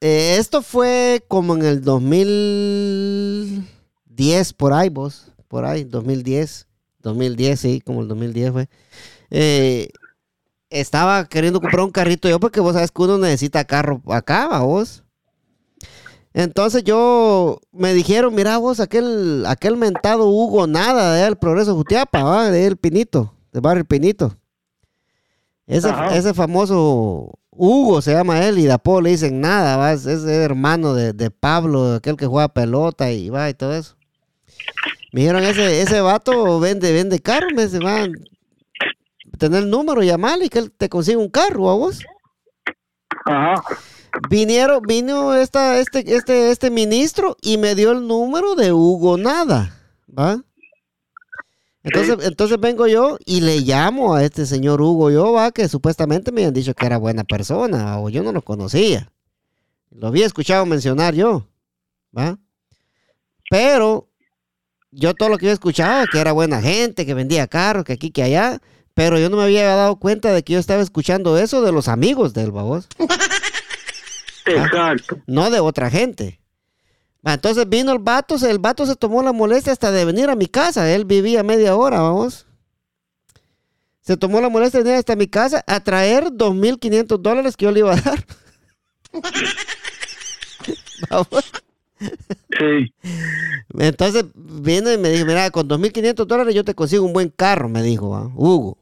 eh, esto fue como en el 2010, por ahí vos, por ahí, 2010, 2010, sí, como el 2010 fue. Eh, estaba queriendo comprar un carrito yo porque vos sabes que uno necesita carro acá, ¿va vos. Entonces yo me dijeron, mira vos, aquel, aquel mentado Hugo Nada de el Progreso Jutiapa, ¿va? de el Pinito, de Barrio Pinito. Ese, ese famoso Hugo se llama él y de apodo le dicen nada, ¿va? Es, es hermano de, de Pablo, aquel que juega pelota y va y todo eso. Me dijeron, ese, ese vato vende, vende carro, me dice, tener el número, llamarle y que él te consiga un carro a vos. Ajá. Vinieron, vino esta, este, este, este ministro y me dio el número de Hugo Nada, ¿va? Entonces, entonces vengo yo y le llamo a este señor Hugo, yo, va, que supuestamente me habían dicho que era buena persona, o yo no lo conocía. Lo había escuchado mencionar yo, ¿va? Pero yo todo lo que había escuchado, que era buena gente, que vendía carros, que aquí, que allá, pero yo no me había dado cuenta de que yo estaba escuchando eso de los amigos del babos Exacto. no de otra gente. Va, Entonces vino el vato, el vato se tomó la molestia hasta de venir a mi casa. Él vivía media hora, vamos. Se tomó la molestia de venir hasta mi casa a traer 2.500 dólares que yo le iba a dar. Vamos. Entonces vino y me dijo, mira, con 2.500 dólares yo te consigo un buen carro, me dijo, ¿va? Hugo.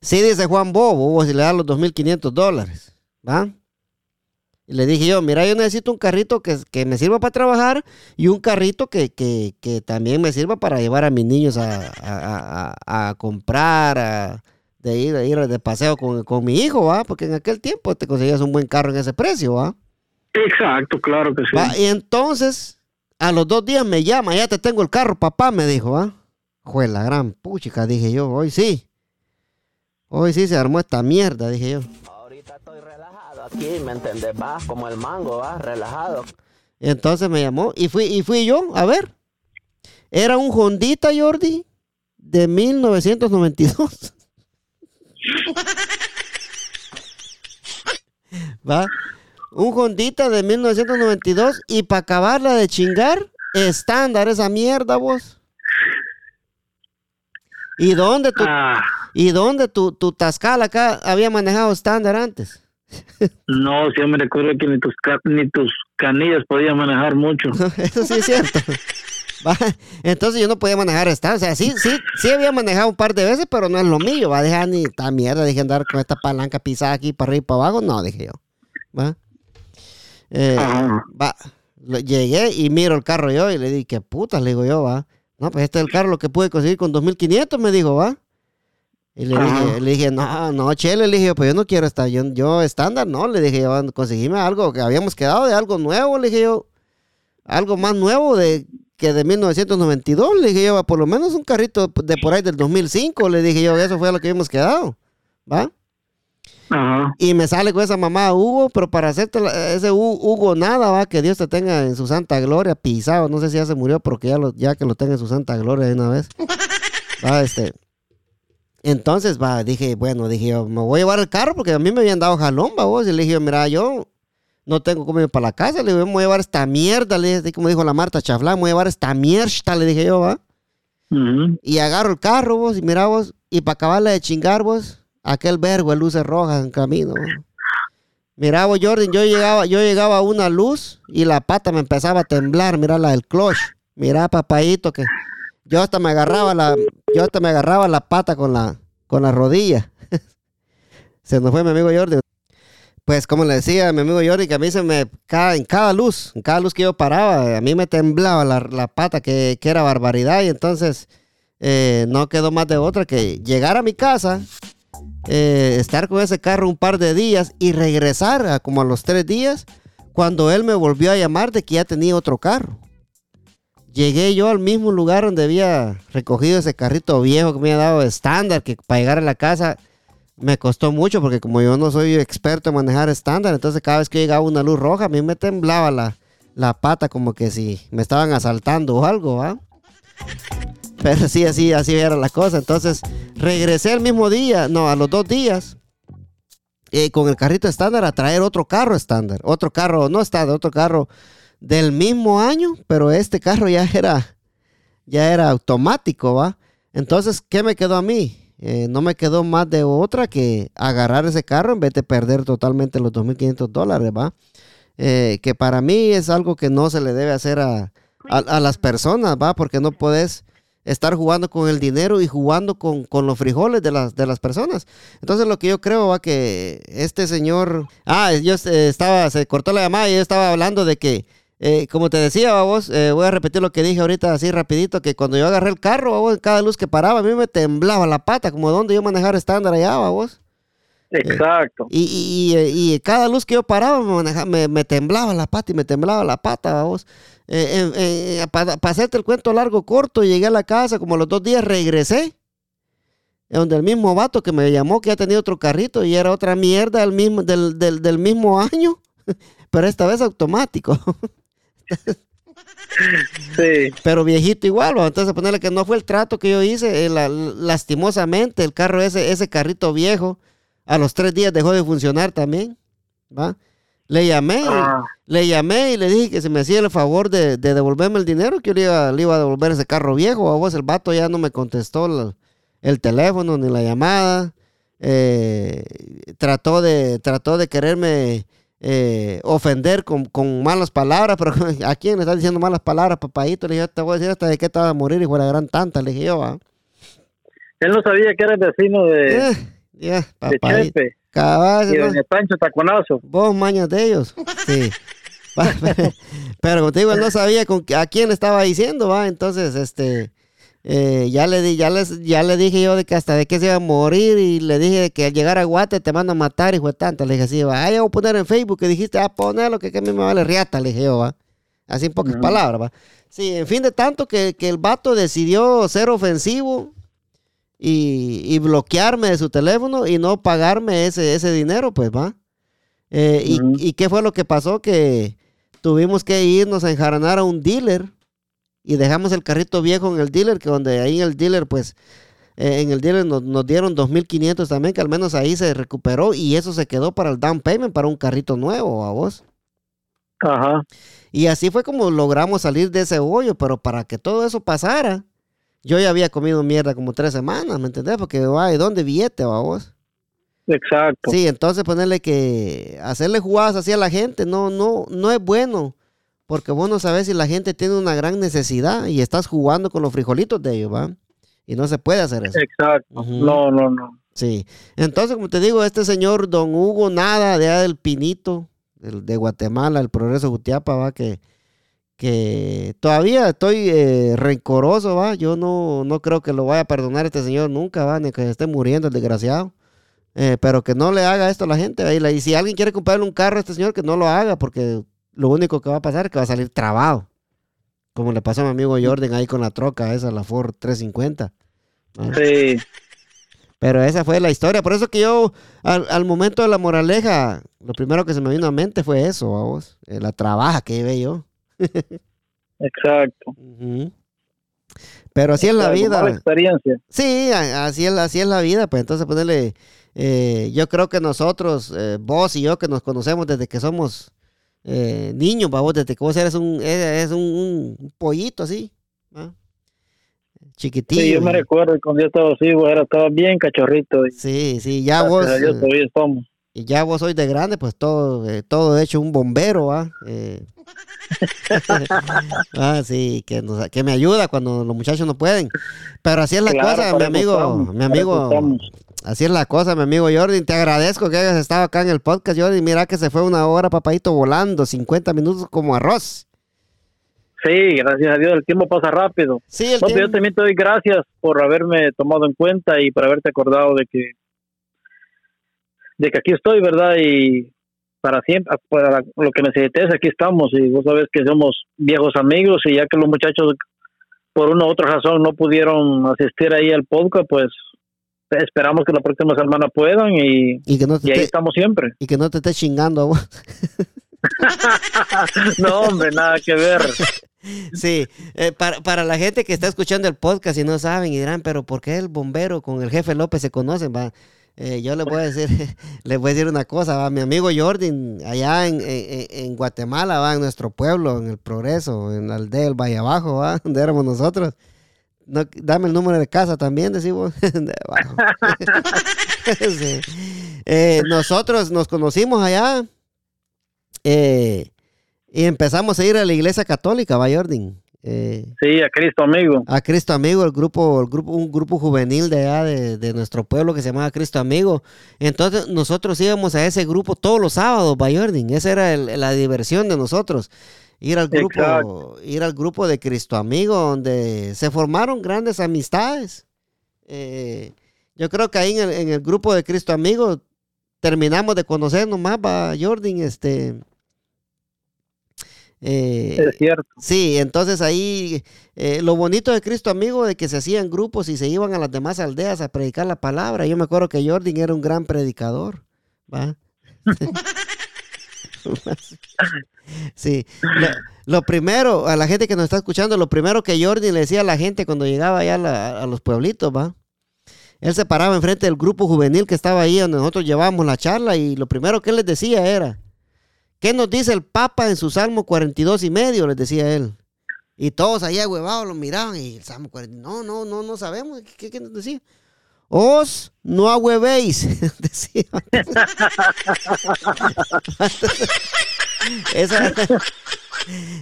Sí, dice Juan Bobo, si le das los 2.500 dólares, ¿va? Y le dije yo, mira, yo necesito un carrito que, que me sirva para trabajar y un carrito que, que- que también me sirva para llevar a mis niños a, a- a- a comprar, a- de ir, de de paseo con, con mi hijo, ¿va? Porque en aquel tiempo te conseguías un buen carro en ese precio, ¿va? Exacto, claro que sí. Va, y entonces, a los dos días me llama, ya te tengo el carro, papá, me dijo, ¿ah? Jue la gran puchica, dije yo, hoy sí. Hoy sí se armó esta mierda, dije yo. Ahorita estoy relajado aquí, ¿me entendés? Va, como el mango, va, relajado. Y entonces me llamó y fui, y fui yo, a ver. Era un Hondita, Jordi, de 1992. Va. Un Hondita de 1992 y para acabarla de chingar, estándar esa mierda, vos. ¿Y dónde tu, Ah, ¿y dónde tu, tu Tascal acá había manejado estándar antes? no, sí me recuerdo que ni tus, ni tus canillas podían manejar mucho. Eso sí es cierto. Va, Entonces yo no podía manejar estándar. O sea, sí, sí, sí había manejado un par de veces, pero no es lo mío. Va a dejar ni esta mierda. Dije andar con esta palanca pisada aquí para arriba y para abajo. No, dije yo. Va. Eh, va. Llegué y miro el carro yo y le dije, ¿qué putas? Le digo yo, va. No, pues este es el carro lo que pude conseguir con 2500, me dijo, va. Y le dije, le dije, no, no, chele, le dije, yo, pues yo no quiero estar, yo, yo estándar, no, le dije, yo, conseguime algo que habíamos quedado de algo nuevo, le dije yo, algo más nuevo de que de 1992, le dije yo, por lo menos un carrito de por ahí del 2005, le dije yo, eso fue lo que habíamos quedado, ¿va? Ajá. Y me sale con esa mamá Hugo, pero para hacerte ese Hu- Hugo nada, va, que Dios te tenga en su santa gloria, pisado. No sé si ya se murió, porque ya, lo, ya que lo tenga en su santa gloria de una vez. Va, este. Entonces, va, dije, bueno, dije yo, me voy a llevar el carro porque a mí me habían dado jalón, va, vos. Y le dije, mira, yo no tengo cómo ir para la casa. Le digo, me voy a llevar esta mierda, le dije, como dijo la Marta Chaflán, me voy a llevar esta mierda, le dije yo, va. Ujú. Y agarro el carro, vos, y mira vos, y para acabarle de chingar, vos, aquel vergo de luces rojas en camino. Mira vos, Jordan, yo llegaba, yo llegaba a una luz y la pata me empezaba a temblar, mira la del clutch. Mira, papayito, que yo hasta me agarraba la, yo hasta me agarraba la pata con la, con la rodilla. se nos fue mi amigo Jordi. Pues como le decía mi amigo Jordi, que a mí se me, cada, en cada luz, en cada luz que yo paraba, a mí me temblaba la, la pata, que, que era barbaridad, y entonces eh, no quedó más de otra que llegar a mi casa, eh, estar con ese carro un par de días y regresar a como a los tres días, cuando él me volvió a llamar de que ya tenía otro carro. Llegué yo al mismo lugar donde había recogido ese carrito viejo que me había dado estándar, que para llegar a la casa me costó mucho porque como yo no soy experto en manejar estándar, entonces cada vez que llegaba una luz roja a mí me temblaba la, la pata como que si me estaban asaltando o algo, ¿va? Pero sí, así, así era la cosa. Entonces regresé el mismo día, no, a los dos días, con el carrito estándar a traer otro carro estándar. Otro carro, no estándar, otro carro del mismo año, pero este carro ya era, ya era automático, ¿va? Entonces, ¿qué me quedó a mí? Eh, no me quedó más de otra que agarrar ese carro en vez de perder totalmente los 2.500 dólares, ¿va? Eh, que para mí es algo que no se le debe hacer a, a, a las personas, ¿va? Porque no puedes estar jugando con el dinero y jugando con, con los frijoles de las, de las personas. Entonces lo que yo creo va que este señor... Ah, yo eh, estaba, se cortó la llamada y yo estaba hablando de que, eh, como te decía, vos, eh, voy a repetir lo que dije ahorita así rapidito, que cuando yo agarré el carro, vos, en cada luz que paraba, a mí me temblaba la pata, como donde yo manejar estándar allá, vos. Exacto. Y, y, y- y cada luz que yo paraba me, maneja- me, me temblaba la pata y me temblaba la pata, vamos. para hacerte el cuento largo, corto, llegué a la casa, como a los dos días regresé. Donde el mismo vato que me llamó, que ya tenía otro carrito y era otra mierda del mismo, del, del, del mismo año, pero esta vez automático. Sí. pero viejito igual, ¿va? entonces ponerle que no fue el trato que yo hice, eh, la- lastimosamente el carro ese, ese carrito viejo, a los tres días dejó de funcionar también, ¿va? Le llamé, Ah. le llamé y le dije que se me hacía el favor de, de devolverme el dinero, que yo le iba, le iba a devolver ese carro viejo, a vos el vato ya no me contestó la- el teléfono ni la llamada, eh, trató de, trató de quererme eh, ofender con, con malas palabras, pero ¿a quién le estás diciendo malas palabras, papadito? Le dije, te voy a decir hasta de qué te vas a morir, hijo de la gran tanta, le dije yo, ¿va? Él no sabía que era el vecino de, ya, de. Chepe Cabal, y doña Pancho Taconazo. Vos mañas de ellos. Sí. Pero como te digo, no sabía con, a quién estaba diciendo, va. Entonces, este, eh, ya le di, ya les, ya le dije yo de que hasta de que se iba a morir y le dije que al llegar a Guate te van a matar, hijo de tanta. Le dije así, va, ay, voy a poner en Facebook que dijiste, a ponerlo que, que a mí me vale riata, le dije yo, va. Así en pocas palabras, va. Sí, en fin de tanto que, que el vato decidió ser ofensivo y, y bloquearme de su teléfono y no pagarme ese, ese dinero, pues va. Eh, y, y qué fue lo que pasó? Que tuvimos que irnos a enjaranar a un dealer y dejamos el carrito viejo en el dealer, que donde ahí en el dealer, pues, eh, en el dealer nos, nos dieron 2.500 también, que al menos ahí se recuperó y eso se quedó para el down payment, para un carrito nuevo, a vos. Ajá. Y así fue como logramos salir de ese hoyo, pero para que todo eso pasara, yo ya había comido mierda como tres semanas, ¿me entendés? Porque, ay, ¿dónde billete, va vos? Exacto. Sí, entonces ponerle que hacerle jugadas así a la gente no, no, no es bueno. Porque vos no sabes si la gente tiene una gran necesidad y estás jugando con los frijolitos de ellos, ¿va? Y no se puede hacer eso. Exacto. No, no, no. Sí. Entonces, como te digo, este señor Don Hugo, nada de allá del Pinito, del- de Guatemala, el Progreso Jutiapa, va, que, que todavía estoy eh, rencoroso, va. Yo no, no creo que lo vaya a perdonar este señor nunca, va, ni que esté muriendo el desgraciado. Eh, pero que no le haga esto a la gente. ¿va? Y, si alguien quiere comprarle un carro a este señor, que no lo haga, porque lo único que va a pasar es que va a salir trabado. Como le pasó a mi amigo Jordan ahí con la troca esa, la Ford 350. ¿va? Sí. Pero esa fue la historia. Por eso que yo, al, al momento de la moraleja, lo primero que se me vino a mente fue eso, vamos. eh, la trabaja que llevé yo. Exacto. Pero así es la vida. experiencia. Sí, así es, así es la vida. Pues entonces ponerle, eh, yo creo que nosotros, eh, vos y yo que nos conocemos desde que somos eh, niños, va, vos desde que vos eres un, eres un, un pollito así, ¿va? chiquitillo. Sí, yo me recuerdo cuando yo estaba así, vos era, estaba bien cachorrito. Y Sí, sí, ya vos, Dios eh, todavía estamos. Y ya vos sois de grande, pues todo, eh, todo hecho un bombero, ¿va? Eh, ah, sí, que, nos- que me ayuda cuando los muchachos no pueden. Pero así es la Claro, cosa, mi amigo, estamos, mi amigo. Así es la cosa, mi amigo Jordi. Te agradezco que hayas estado acá en el podcast, Jordi. Mira que se fue una hora, papadito, volando, 50 minutos como arroz. Sí, gracias a Dios, el tiempo pasa rápido. Sí, el No, pero yo tiempo- también te doy gracias por haberme tomado en cuenta y por haberte acordado de que de que aquí estoy, ¿verdad? Y para siempre, para lo que necesites, aquí estamos. Y vos sabes que somos viejos amigos y ya que los muchachos por una u otra razón no pudieron asistir ahí al podcast, pues esperamos que la próxima semana puedan y, y que no te y ahí estamos siempre. y que no te estés chingando a vos. No, hombre, nada que ver. Sí, eh, para, para la gente que está escuchando el podcast y no saben y dirán, pero ¿por qué el bombero con el jefe López se conocen? Va? Eh, yo les voy decir, les voy a decir una cosa, va, mi amigo Jordan, allá en, en- Guatemala, va, en nuestro pueblo, en el Progreso, en la aldea del Valle Abajo, va, donde éramos nosotros. No, dame el número de casa también, decimos. de. Eh, nosotros nos conocimos allá eh, y empezamos a ir a la iglesia católica, va Jordan. Eh, Sí, a Cristo amigo. a Cristo Amigo, el grupo, el grupo, un grupo juvenil de allá de, de nuestro pueblo que se llamaba Cristo Amigo. Entonces nosotros íbamos a ese grupo todos los sábados, by Jordan. Esa era el- la diversión de nosotros. Ir al grupo, Exacto. ir al grupo de Cristo Amigo, donde se formaron grandes amistades. Eh, yo creo que ahí en el, en el grupo de Cristo Amigo terminamos de conocernos más, va Jordan, este. Eh, Es cierto. Sí, entonces ahí eh, lo bonito de Cristo amigo de que se hacían grupos y se iban a las demás aldeas a predicar la palabra. Yo me acuerdo que Jordan era un gran predicador, ¿va? sí, lo, lo primero, a la gente que nos está escuchando, lo primero que Jordan le decía a la gente cuando llegaba allá a, la- a los pueblitos, ¿va? Él se paraba enfrente del grupo juvenil que estaba ahí donde nosotros llevábamos la charla y lo primero que él les decía era, ¿Qué nos dice el Papa en su Salmo 42 y medio? Les decía él. Y todos allá huevados lo miraban y el Salmo 42, no, no, no, no sabemos. ¿Qué, qué nos decía? Os no ahuevéis, decía. esa,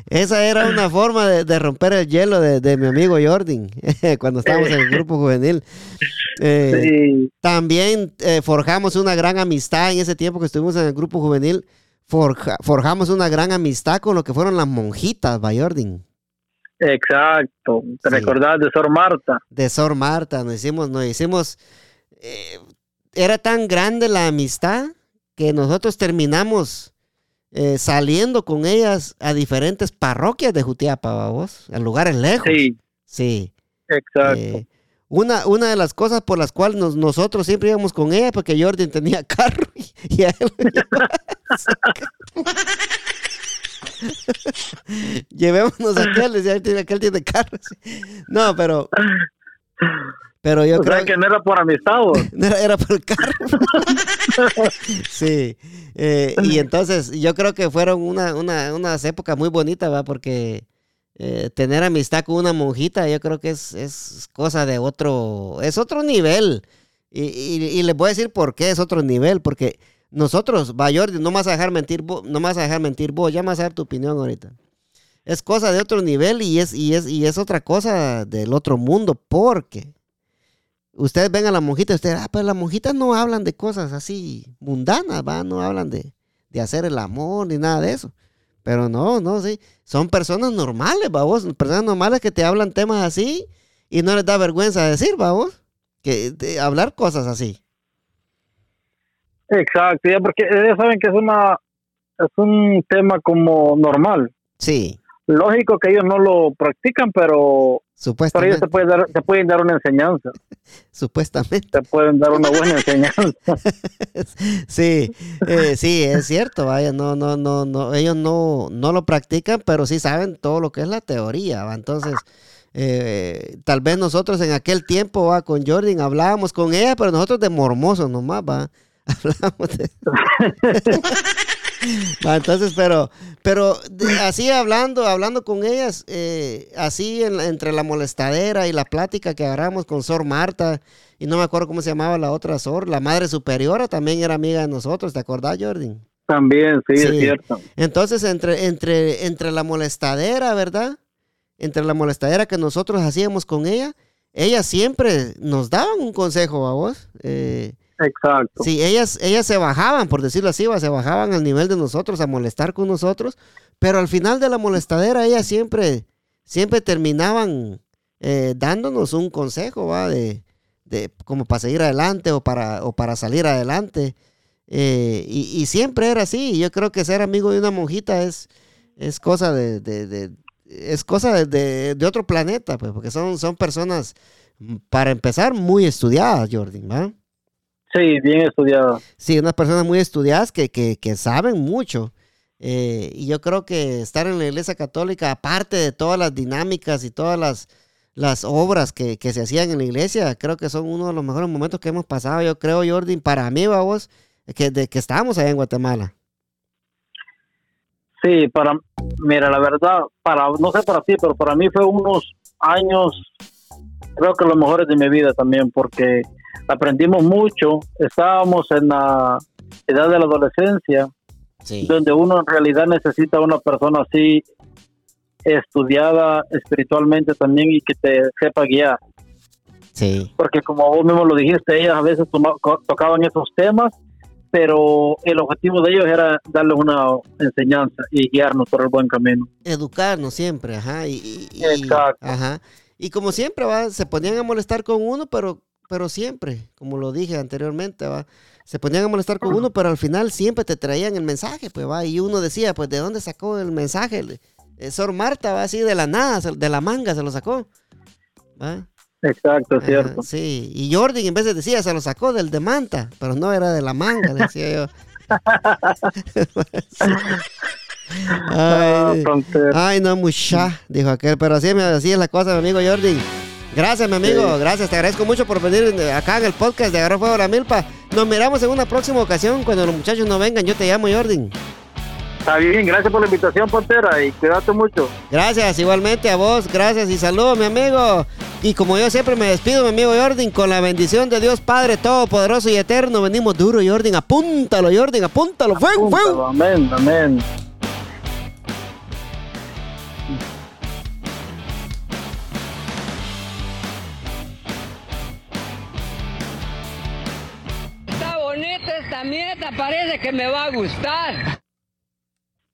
esa era una forma de, de romper el hielo de, de mi amigo Jordan cuando estábamos en el grupo juvenil. Eh, Sí, también eh, forjamos una gran amistad en ese tiempo que estuvimos en el grupo juvenil. Forja- forjamos una gran amistad con lo que fueron las monjitas, Bayordin, exacto. Te Sí. recordás de Sor Marta. de Sor Marta. Nos hicimos, nos hicimos. eh, era tan grande la amistad que nosotros terminamos eh, saliendo con ellas a diferentes parroquias de Jutiapa, vos, a lugares lejos. Sí, Sí. exacto. Eh, una, una de las cosas por las cuales nos- nosotros siempre íbamos con ella, porque Jordan tenía carro y, y a él. Llevémonos a aquel, decía, "Él tiene- aquel tiene carro. No, pero, pero yo o creo sea que no era por amistad, no era, era por el carro. sí. eh, y entonces yo creo que fueron una, una, unas épocas muy bonitas, ¿va? Porque eh, tener amistad con una monjita, yo creo que es, es cosa de otro, es otro nivel. Y, y, y les voy a decir por qué es otro nivel, porque nosotros, Jordi, no me vas a dejar mentir vos, no me vas a dejar mentir vos, ya me vas a dar tu opinión ahorita. Es cosa de otro nivel y es, y es, y es otra cosa del otro mundo, porque ustedes ven a la monjita ustedes, ah, pues las monjitas no hablan de cosas así mundanas, va, no hablan de, de hacer el amor ni nada de eso. Pero no, no, sí, son personas normales, va vos, personas normales que te hablan temas así y no les da vergüenza decir, va vos, que de hablar cosas así. Exacto, ya porque ellos saben que es una es un tema como normal. Sí, Lógico que ellos no lo practican, pero Supuestamente. ellos te pueden dar, te pueden dar una enseñanza. Supuestamente. Te pueden dar una buena enseñanza. sí, eh, sí, es cierto, vaya, no, no, no, no, ellos no, no lo practican, pero sí saben todo lo que es la teoría, ¿va? Entonces, eh, tal vez nosotros en aquel tiempo, va, con Jordan hablábamos con ella, pero nosotros de mormosos nomás, va, hablamos de... Va, entonces, pero, pero así hablando, hablando con ellas, eh, así en entre la molestadera y la plática que agarramos con Sor Marta, y no me acuerdo cómo se llamaba la otra Sor, la madre superiora también era amiga de nosotros, ¿te acordás, Jordan? También, sí, es cierto. Entonces, entre, entre, entre la molestadera, ¿verdad? Entre la molestadera que nosotros hacíamos con ella, ellas siempre nos daban un consejo a vos. Eh, Exacto. Sí, ellas, ellas se bajaban, por decirlo así, se bajaban al nivel de nosotros a molestar con nosotros, pero al final de la molestadera ellas siempre, siempre terminaban eh, dándonos un consejo, va, de, de como para seguir adelante o para, o para salir adelante. Eh, y, siempre era así. Yo creo que ser amigo de una monjita es, es cosa de, de- es cosa de, otro planeta, pues, porque son, son personas, mm, para empezar, muy estudiadas, Jordan, ¿va? Sí, bien estudiado. Sí, unas personas muy estudiadas que, que, que saben mucho. Eh, y yo creo que estar en la iglesia católica, aparte de todas las dinámicas y todas las, las obras que, que se hacían en la iglesia, creo que son uno de los mejores momentos que hemos pasado. Yo creo, Jordan, para mí, vos, que, de que estábamos allá en Guatemala. Sí, para, mira, la verdad, para, no sé para ti, pero para mí fue unos años, creo que los mejores de mi vida también, porque aprendimos mucho, estábamos en la edad de la adolescencia, Sí. donde uno en realidad necesita una persona así estudiada espiritualmente también y que te sepa guiar, Sí. porque como vos mismo lo dijiste, ellas a veces tocaban esos temas, pero el objetivo de ellos era darles una enseñanza y guiarnos por el buen camino. Educarnos siempre, ajá. Y, y- y- Exacto. Ajá. Y como siempre, va, se ponían a molestar con uno, pero, pero siempre, como lo dije anteriormente, va, se ponían a molestar con uno, pero al final siempre te traían el mensaje, pues va, y uno decía, pues, ¿de dónde sacó el mensaje? Eh, Sor Marta, va, así de la nada, de la manga se lo sacó. ¿va? Exacto, Ajá, cierto. sí, y Jordan en vez de decía, se lo sacó del de manta, pero no era de la manga, decía yo. Ay, no, mucha, dijo aquel, pero así, así es la cosa, mi amigo Jordi. Gracias, mi amigo, Sí. gracias, te agradezco mucho por venir acá en el podcast de Agarrar Fuego la Milpa. Nos miramos en una próxima ocasión cuando los muchachos no vengan. Yo te llamo, Jordi. Está bien, gracias por la invitación, Pantera, y cuídate mucho. Gracias, igualmente a vos, gracias y saludos, mi amigo. Y como yo siempre me despido, mi amigo Jordan, con la bendición de Dios Padre Todopoderoso y Eterno, venimos duro, Jordan. Apúntalo, Jordan, apúntalo, fuego, fuego. Amén, amén. Parece que me va a gustar.